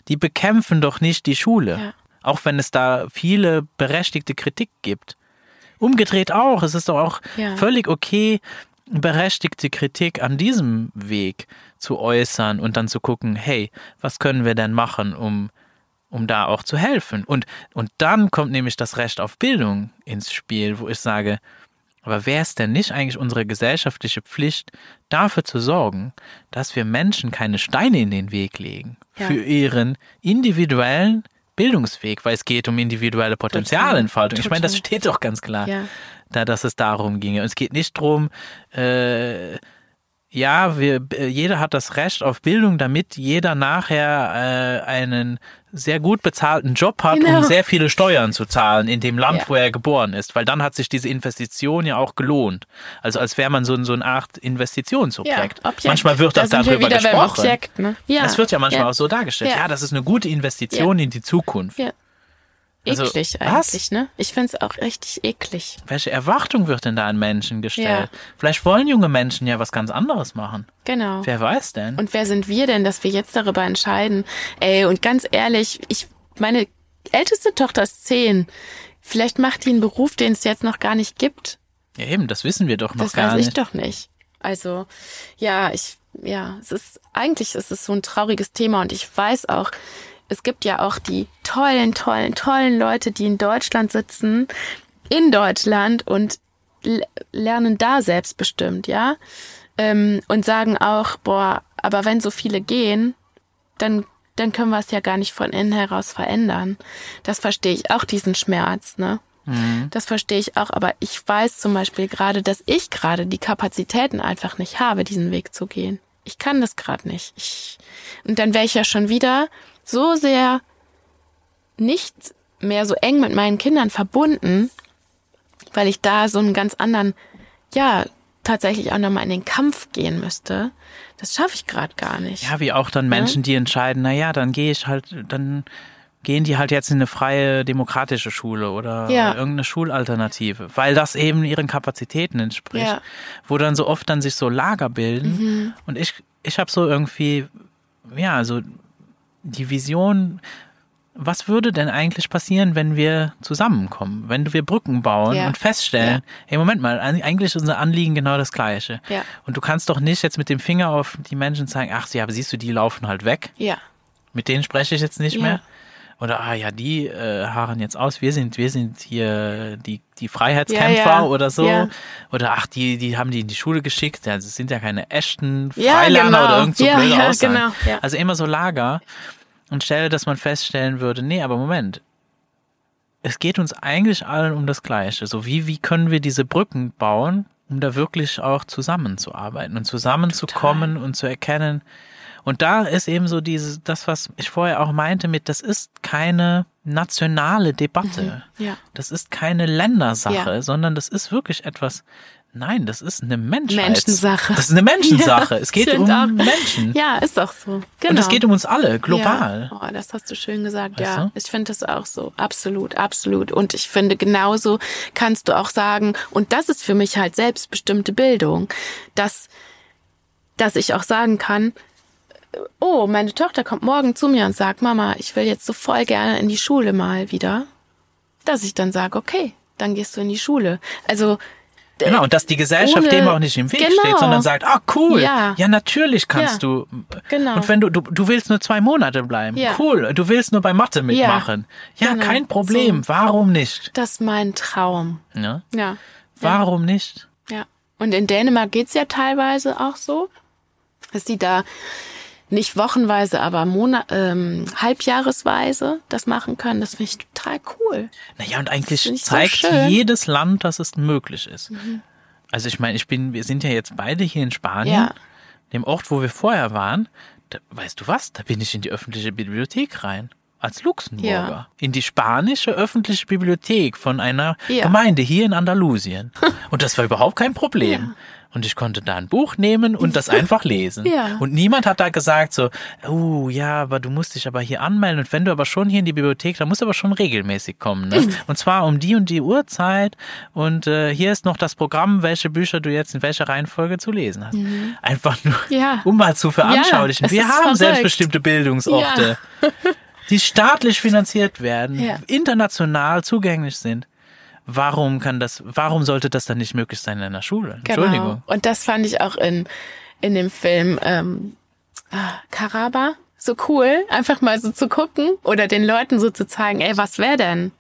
die bekämpfen doch nicht die Schule. Ja. Auch wenn es da viele berechtigte Kritik gibt. Umgedreht auch. Es ist doch auch Ja. völlig okay, berechtigte Kritik an diesem Weg zu äußern und dann zu gucken, hey, was können wir denn machen, um, um da auch zu helfen? Und, und dann kommt nämlich das Recht auf Bildung ins Spiel, wo ich sage, aber wäre es denn nicht eigentlich unsere gesellschaftliche Pflicht, dafür zu sorgen, dass wir Menschen keine Steine in den Weg legen Ja. für ihren individuellen Bildungsweg, weil es geht um individuelle Potenzialentfaltung. Ich meine, das steht doch ganz klar, Ja. Da, dass es darum ginge. Und es geht nicht darum, äh, ja, wir, äh, jeder hat das Recht auf Bildung, damit jeder nachher äh, einen sehr gut bezahlten Job hat, Genau. um sehr viele Steuern zu zahlen in dem Land, Ja. wo er geboren ist. Weil dann hat sich diese Investition ja auch gelohnt. Also als wäre man so, ein- so eine Art Investitionsobjekt. Objekt. Manchmal wird Da sind wir darüber gesprochen. Objekt, ne? Ja. Das wird ja manchmal ja. auch so dargestellt. Ja. Ja. das ist eine gute Investition in die Zukunft. Ja. Also, Eklig was? eigentlich, ne? Ich find's auch richtig eklig. Welche Erwartung wird denn da an Menschen gestellt? Ja. Vielleicht wollen junge Menschen ja was ganz anderes machen. Genau. Wer weiß denn? Und wer sind wir denn, dass wir jetzt darüber entscheiden? Ey, und ganz ehrlich, ich, meine älteste Tochter ist zehn. Vielleicht macht die einen Beruf, den es jetzt noch gar nicht gibt. ja, eben, das wissen wir doch noch Das gar weiß ich nicht. doch nicht. Also, ja, ich, ja, es ist, eigentlich ist es so ein trauriges Thema und ich weiß auch, es gibt ja auch die tollen, tollen, tollen Leute, die in Deutschland sitzen, in Deutschland und lernen da selbstbestimmt, ja, ähm, und sagen auch, boah, aber wenn so viele gehen, dann, dann können wir es ja gar nicht von innen heraus verändern. Das verstehe ich auch, diesen Schmerz, ne? Das verstehe ich auch, aber ich weiß zum Beispiel gerade, dass ich gerade die Kapazitäten einfach nicht habe, diesen Weg zu gehen. Ich kann das gerade nicht. Ich, und dann wäre ich ja schon wieder so sehr nicht mehr so eng mit meinen Kindern verbunden, weil ich da so einen ganz anderen, ja, tatsächlich auch nochmal in den Kampf gehen müsste. Das schaffe ich gerade gar nicht. Ja, wie auch dann Menschen, die entscheiden, na ja, dann gehe ich halt, dann gehen die halt jetzt in eine freie demokratische Schule oder Ja. irgendeine Schulalternative, weil das eben ihren Kapazitäten entspricht, Ja. Mhm. wo dann so oft dann sich so Lager bilden und ich ich habe so irgendwie ja, so die Vision was würde denn eigentlich passieren, wenn wir zusammenkommen, wenn wir Brücken bauen Ja. und feststellen, hey, Moment mal, eigentlich ist unser Anliegen genau das gleiche. Ja. Und du kannst doch nicht jetzt mit dem Finger auf die Menschen zeigen, ach, ja, aber siehst du, die laufen halt weg. Ja, Mit denen spreche ich jetzt nicht Ja. mehr. Oder, ah ja, die äh, haaren jetzt aus, wir sind, wir sind hier die, die Freiheitskämpfer Ja, ja. oder so. Ja. Oder ach, die, die haben die in die Schule geschickt, ja, das sind ja keine echten Ja, Freilerner genau. oder irgend so Ja, blöde Aussagen. genau. Also immer so Lager. Und stelle, dass man feststellen würde, nee, aber Moment, es geht uns eigentlich allen um das Gleiche. So wie, wie können wir diese Brücken bauen, um da wirklich auch zusammenzuarbeiten und zusammenzukommen und zu erkennen. Und da ist eben so dieses, das, was ich vorher auch meinte mit, das ist keine nationale Debatte. ja. Das ist keine Ländersache, Ja. sondern das ist wirklich etwas, nein, das ist eine Menschheit. Menschensache. Das ist eine Menschensache. Ja, es geht um auch. Menschen. Ja, ist auch so. Genau. Und es geht um uns alle, global. Ja. Oh, das hast du schön gesagt, Weißt ja. du? Ich finde das auch so. Absolut, absolut. Und ich finde, genauso kannst du auch sagen, und das ist für mich halt selbstbestimmte Bildung, dass, dass ich auch sagen kann, oh, meine Tochter kommt morgen zu mir und sagt, Mama, ich will jetzt so voll gerne in die Schule mal wieder. Dass ich dann sage, okay, dann gehst du in die Schule. Also, Genau, und dass die Gesellschaft ohne- dem auch nicht im Weg Genau. steht, sondern sagt, ah cool, ja, Ja. natürlich kannst Ja. du. Genau. Und wenn du, du, du willst nur zwei Monate bleiben, Ja. cool, du willst nur bei Mathe mitmachen. Ja, Genau. kein Problem, So. warum nicht? das ist mein Traum. Ja? Ja. Warum nicht? Ja. Und in Dänemark geht's ja teilweise auch so, dass die da nicht wochenweise, aber Monat, ähm, halbjahresweise das machen können. Das finde ich total cool. Naja, und eigentlich so zeigt. Mhm. jedes Land, dass es möglich ist. Also ich meine, ich bin, wir sind ja jetzt beide hier in Spanien, Ja. dem Ort, wo wir vorher waren. Da, weißt du was? Da bin ich in die öffentliche Bibliothek rein. Als Luxemburger. Ja. In die spanische öffentliche Bibliothek von einer Ja. Gemeinde hier in Andalusien. Und das war überhaupt kein Problem. Ja. Und ich konnte da ein Buch nehmen und das einfach lesen. Ja. Und niemand hat da gesagt so, oh ja, aber du musst dich aber hier anmelden. Und wenn du aber schon hier in die Bibliothek, dann musst du aber schon regelmäßig kommen. Ne? Und zwar um die und die Uhrzeit. Und äh, hier ist noch das Programm, welche Bücher du jetzt in welcher Reihenfolge zu lesen hast. Einfach nur, Mhm. Ja. um mal zu veranschaulichen. es Wir haben verrückt. selbstbestimmte Bildungsorte, die staatlich finanziert werden, Ja. international zugänglich sind. Warum kann das, warum sollte das dann nicht möglich sein in einer Schule? Entschuldigung. Genau. Und das fand ich auch in, in dem Film ähm, ah, Karaba so cool, einfach mal so zu gucken oder den Leuten so zu zeigen, ey, was wäre denn,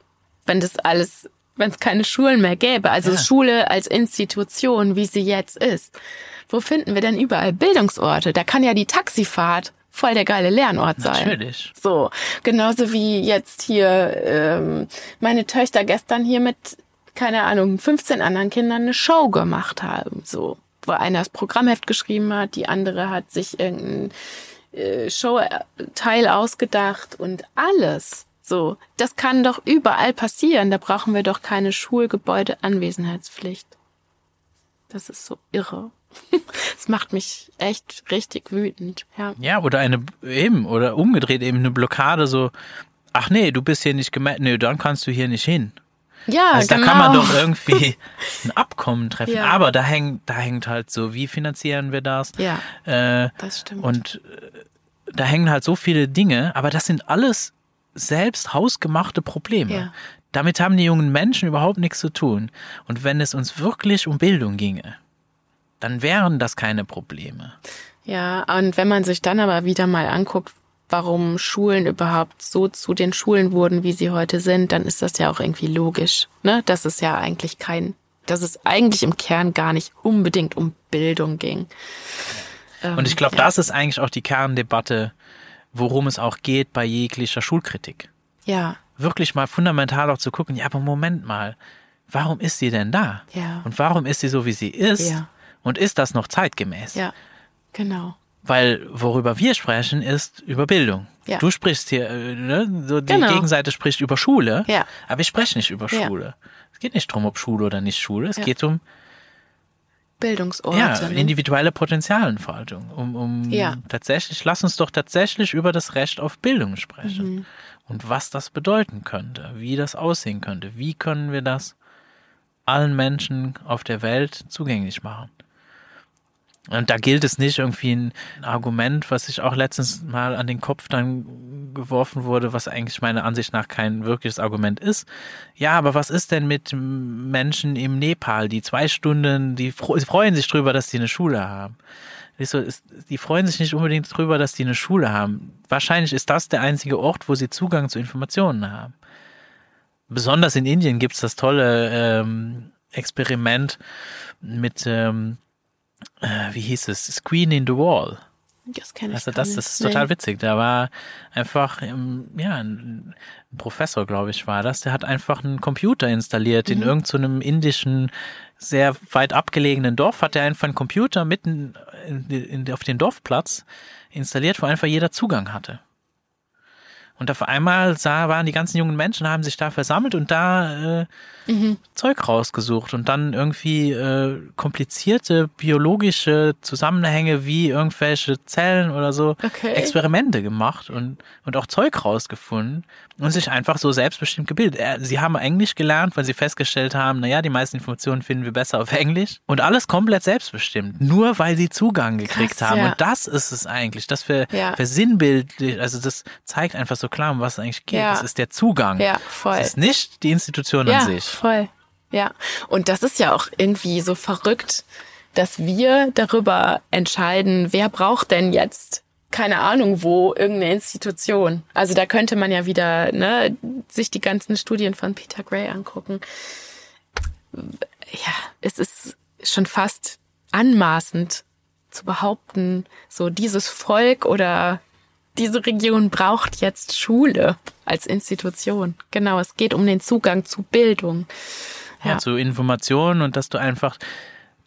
wenn das alles, wenn es keine Schulen mehr gäbe? Also Ja. Schule als Institution, wie sie jetzt ist. Wo finden wir denn überall Bildungsorte? Da kann ja die Taxifahrt voll der geile Lernort sein. Natürlich. So, genauso wie jetzt hier ähm, meine Töchter gestern hier mit, keine Ahnung, 15 anderen Kindern eine Show gemacht haben. So, wo einer das Programmheft geschrieben hat, die andere hat sich irgendein äh, Showteil ausgedacht und alles. So, das kann doch überall passieren. Da brauchen wir doch keine Schulgebäude-Anwesenheitspflicht. Das ist so irre. Es macht mich echt richtig wütend. Ja. Ja, oder eine, eben, oder umgedreht eben eine Blockade so, ach nee, du bist hier nicht gemeldet, nee, dann kannst du hier nicht hin. Ja, Also genau. da kann man doch irgendwie ein Abkommen treffen. Ja. Aber da hängt, da hängt halt so, wie finanzieren wir das? Ja, Äh, das stimmt. und äh, da hängen halt so viele Dinge, aber das sind alles selbst hausgemachte Probleme. Ja. Damit haben die jungen Menschen überhaupt nichts zu tun. Und wenn es uns wirklich um Bildung ginge, dann wären das keine Probleme. Ja, und wenn man sich dann aber wieder mal anguckt, warum Schulen überhaupt so zu den Schulen wurden, wie sie heute sind, dann ist das ja auch irgendwie logisch, ne? Dass es ja eigentlich kein, dass es eigentlich im Kern gar nicht unbedingt um Bildung ging. Ähm, Und ich glaube, ja. das ist eigentlich auch die Kerndebatte, worum es auch geht bei jeglicher Schulkritik. Ja, Wirklich mal fundamental auch zu gucken, ja, aber Moment mal, warum ist sie denn da? Ja. Und warum ist sie so, wie sie ist? Ja. Und ist das noch zeitgemäß? ja, genau. Weil worüber wir sprechen, ist über Bildung. Ja. Du sprichst hier, äh, ne? so die Genau. Gegenseite spricht über Schule, Ja. aber ich spreche nicht über Ja. Schule. Es geht nicht drum, ob Schule oder nicht Schule. Es Ja. geht um Bildungsorte. ja, ne? individuelle Potenzialentfaltung. Um, um Ja. tatsächlich, lass uns doch tatsächlich über das Recht auf Bildung sprechen. Mhm. Und was das bedeuten könnte, wie das aussehen könnte. Wie können wir das allen Menschen auf der Welt zugänglich machen? Und da gilt es nicht irgendwie ein Argument, was sich auch letztens mal an den Kopf dann geworfen wurde, was eigentlich meiner Ansicht nach kein wirkliches Argument ist. Ja, aber was ist denn mit Menschen im Nepal, die zwei Stunden, die freuen sich drüber, dass sie eine Schule haben? Ich die freuen sich nicht unbedingt drüber, dass die eine Schule haben. Wahrscheinlich ist das der einzige Ort, wo sie Zugang zu Informationen haben. Besonders in Indien gibt's das tolle ähm, Experiment mit, ähm, äh, wie hieß es, Screen in the Wall. Das kenne ich Also das, nicht. das ist Nee. total witzig. Da war einfach, ja, ein Professor, glaube ich, war das. Der hat einfach einen Computer installiert Mhm. in irgendeinem indischen, sehr weit abgelegenen Dorf. Hat er einfach einen Computer mitten in, in, auf den Dorfplatz installiert, wo einfach jeder Zugang hatte. Und auf einmal sah, waren die ganzen jungen Menschen, haben sich da versammelt und da äh, Mhm. Zeug rausgesucht und dann irgendwie äh, komplizierte biologische Zusammenhänge wie irgendwelche Zellen oder so Okay. Experimente gemacht und, und auch Zeug rausgefunden und sich einfach so selbstbestimmt gebildet. Sie haben Englisch gelernt, weil sie festgestellt haben, naja, die meisten Informationen finden wir besser auf Englisch und alles komplett selbstbestimmt, nur weil sie Zugang gekriegt Krass, haben. ja. Und das ist es eigentlich, das für, Ja. für sinnbildlich, also das zeigt einfach so klar, um was es eigentlich geht. Ja. Es ist der Zugang. Ja, voll. Es ist nicht die Institution an sich. voll. Ja. Und das ist ja auch irgendwie so verrückt, dass wir darüber entscheiden, wer braucht denn jetzt keine Ahnung wo irgendeine Institution. Also da könnte man ja wieder ne, sich die ganzen Studien von Peter Gray angucken. Ja, es ist schon fast anmaßend zu behaupten, so dieses Volk oder diese Region braucht jetzt Schule als Institution. Genau, es geht um den Zugang zu Bildung. ja. Ja. zu Informationen und dass du einfach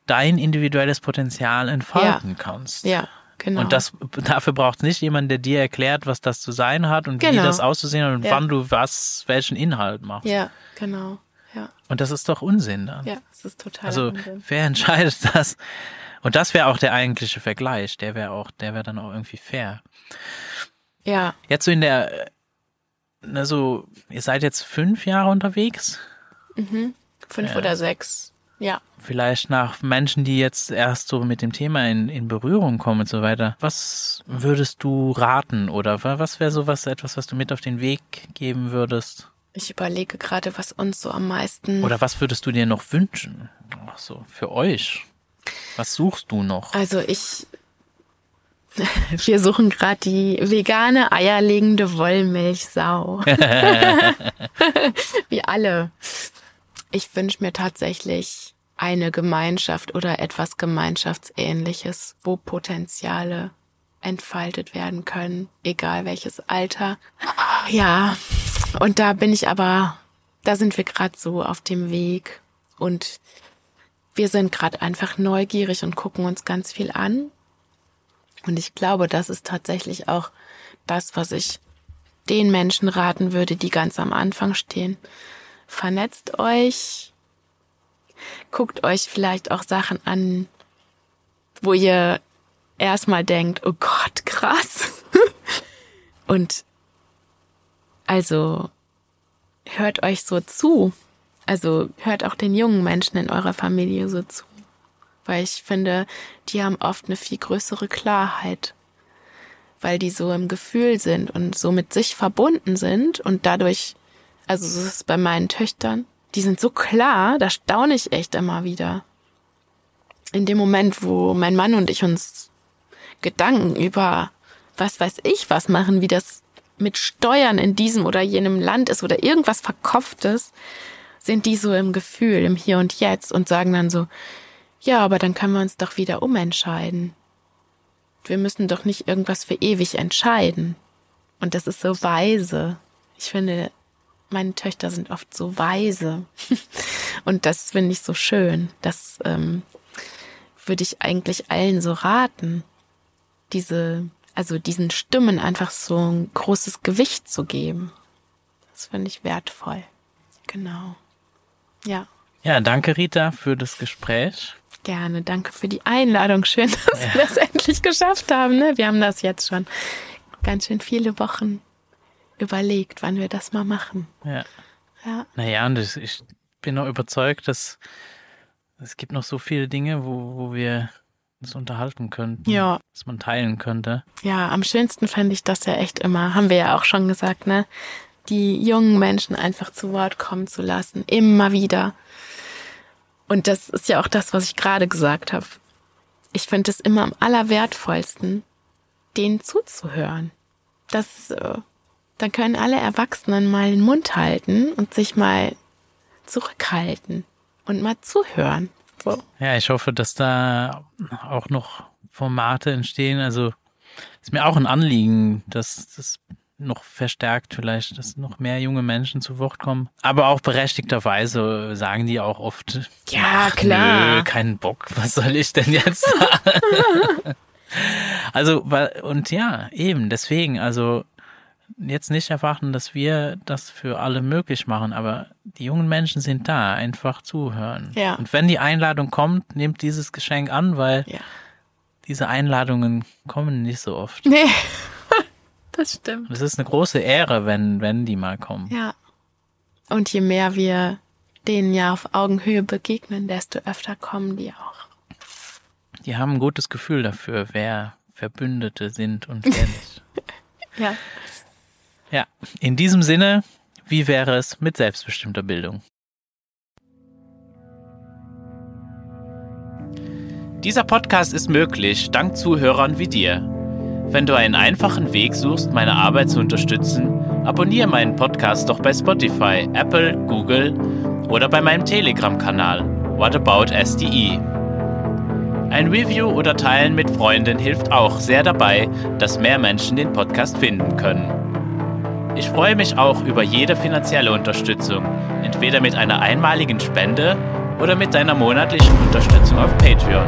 dein individuelles Potenzial entfalten kannst. Ja, genau. Und das, dafür braucht es nicht jemand, der dir erklärt, was das zu sein hat und wie Genau. das auszusehen hat und Ja. wann du was, welchen Inhalt machst. Ja, genau. Ja, Und das ist doch Unsinn dann. ja, es ist total also Unsinn. wer entscheidet das? Und das wäre auch der eigentliche Vergleich. Der wäre auch, der wäre dann auch irgendwie fair. Ja, Jetzt so in der, na so, ihr seid jetzt fünf Jahre unterwegs? fünf Ja. oder sechs. Ja. vielleicht nach Menschen, die jetzt erst so mit dem Thema in, in Berührung kommen und so weiter. Was würdest du raten oder wa- was wäre so was, etwas, was du mit auf den Weg geben würdest? Ich überlege gerade, was uns so am meisten. Oder was würdest du dir noch wünschen? Ach so, für euch. Was suchst du noch? Also ich. Wir suchen gerade die vegane eierlegende Wollmilchsau. Wie alle. Ich wünsche mir tatsächlich eine Gemeinschaft oder etwas Gemeinschaftsähnliches, wo Potenziale entfaltet werden können, egal welches Alter. Ja, und da bin ich aber, da sind wir gerade so auf dem Weg und wir sind gerade einfach neugierig und gucken uns ganz viel an. Und ich glaube, das ist tatsächlich auch das, was ich den Menschen raten würde, die ganz am Anfang stehen. Vernetzt euch, guckt euch vielleicht auch Sachen an, wo ihr erstmal denkt, oh Gott, krass. Und also hört euch so zu. Also hört auch den jungen Menschen in eurer Familie so zu. Weil ich finde, die haben oft eine viel größere Klarheit. Weil die so im Gefühl sind und so mit sich verbunden sind und dadurch, also so ist es bei meinen Töchtern, die sind so klar, da staune ich echt immer wieder. In dem Moment, wo mein Mann und ich uns Gedanken über was weiß ich was machen, wie das mit Steuern in diesem oder jenem Land ist oder irgendwas Verkopftes, sind die so im Gefühl, im Hier und Jetzt und sagen dann so, ja, aber dann können wir uns doch wieder umentscheiden. Wir müssen doch nicht irgendwas für ewig entscheiden. Und das ist so weise. Ich finde, meine Töchter sind oft so weise. und das finde ich so schön. Das ähm, würde ich eigentlich allen so raten diese, also diesen Stimmen einfach so ein großes Gewicht zu geben. Das finde ich wertvoll. Genau. Ja. Ja, danke Rita für das Gespräch. Gerne, danke für die Einladung. Schön, dass ja. wir das endlich geschafft haben. Ne? Wir haben das jetzt schon ganz schön viele Wochen überlegt, wann wir das mal machen. Ja. ja. Naja, und ich bin auch überzeugt, dass es gibt noch so viele Dinge, wo, wo wir uns unterhalten könnten. Ja. Was man teilen könnte. Ja, am schönsten fände ich das ja echt immer, haben wir ja auch schon gesagt, ne? Die jungen Menschen einfach zu Wort kommen zu lassen. Immer wieder. Und das ist ja auch das, was ich gerade gesagt habe. Ich finde es immer am allerwertvollsten, denen zuzuhören. Das, äh, dann können alle Erwachsenen mal den Mund halten und sich mal zurückhalten und mal zuhören. So. Ja, ich hoffe, dass da auch noch Formate entstehen. Also ist mir auch ein Anliegen, dass das noch verstärkt vielleicht, dass noch mehr junge Menschen zu Wort kommen. Aber auch berechtigterweise sagen die auch oft, ja klar, nö, keinen Bock, was soll ich denn jetzt? also, und ja, eben, deswegen, also jetzt nicht erwarten, dass wir das für alle möglich machen, aber die jungen Menschen sind da, einfach zuhören. Ja. Und wenn die Einladung kommt, nehmt dieses Geschenk an, weil ja. diese Einladungen kommen nicht so oft. Nee, das stimmt. Es ist eine große Ehre, wenn, wenn die mal kommen. Ja. Und je mehr wir denen ja auf Augenhöhe begegnen, desto öfter kommen die auch. Die haben ein gutes Gefühl dafür, wer Verbündete sind und wer nicht. ja. Ja, in diesem Sinne, wie wäre es mit selbstbestimmter Bildung? Dieser Podcast ist möglich dank Zuhörern wie dir. Wenn du einen einfachen Weg suchst, meine Arbeit zu unterstützen, abonniere meinen Podcast doch bei Spotify, Apple, Google oder bei meinem Telegram-Kanal What About SDE. Ein Review oder Teilen mit Freunden hilft auch sehr dabei, dass mehr Menschen den Podcast finden können. Ich freue mich auch über jede finanzielle Unterstützung, entweder mit einer einmaligen Spende oder mit deiner monatlichen Unterstützung auf Patreon.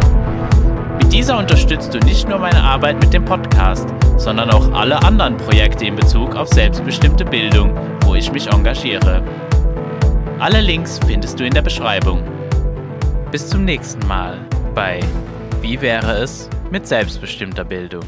Mit dieser unterstützt du nicht nur meine Arbeit mit dem Podcast, sondern auch alle anderen Projekte in Bezug auf selbstbestimmte Bildung, wo ich mich engagiere. Alle Links findest du in der Beschreibung. Bis zum nächsten Mal bei Wie wäre es mit selbstbestimmter Bildung?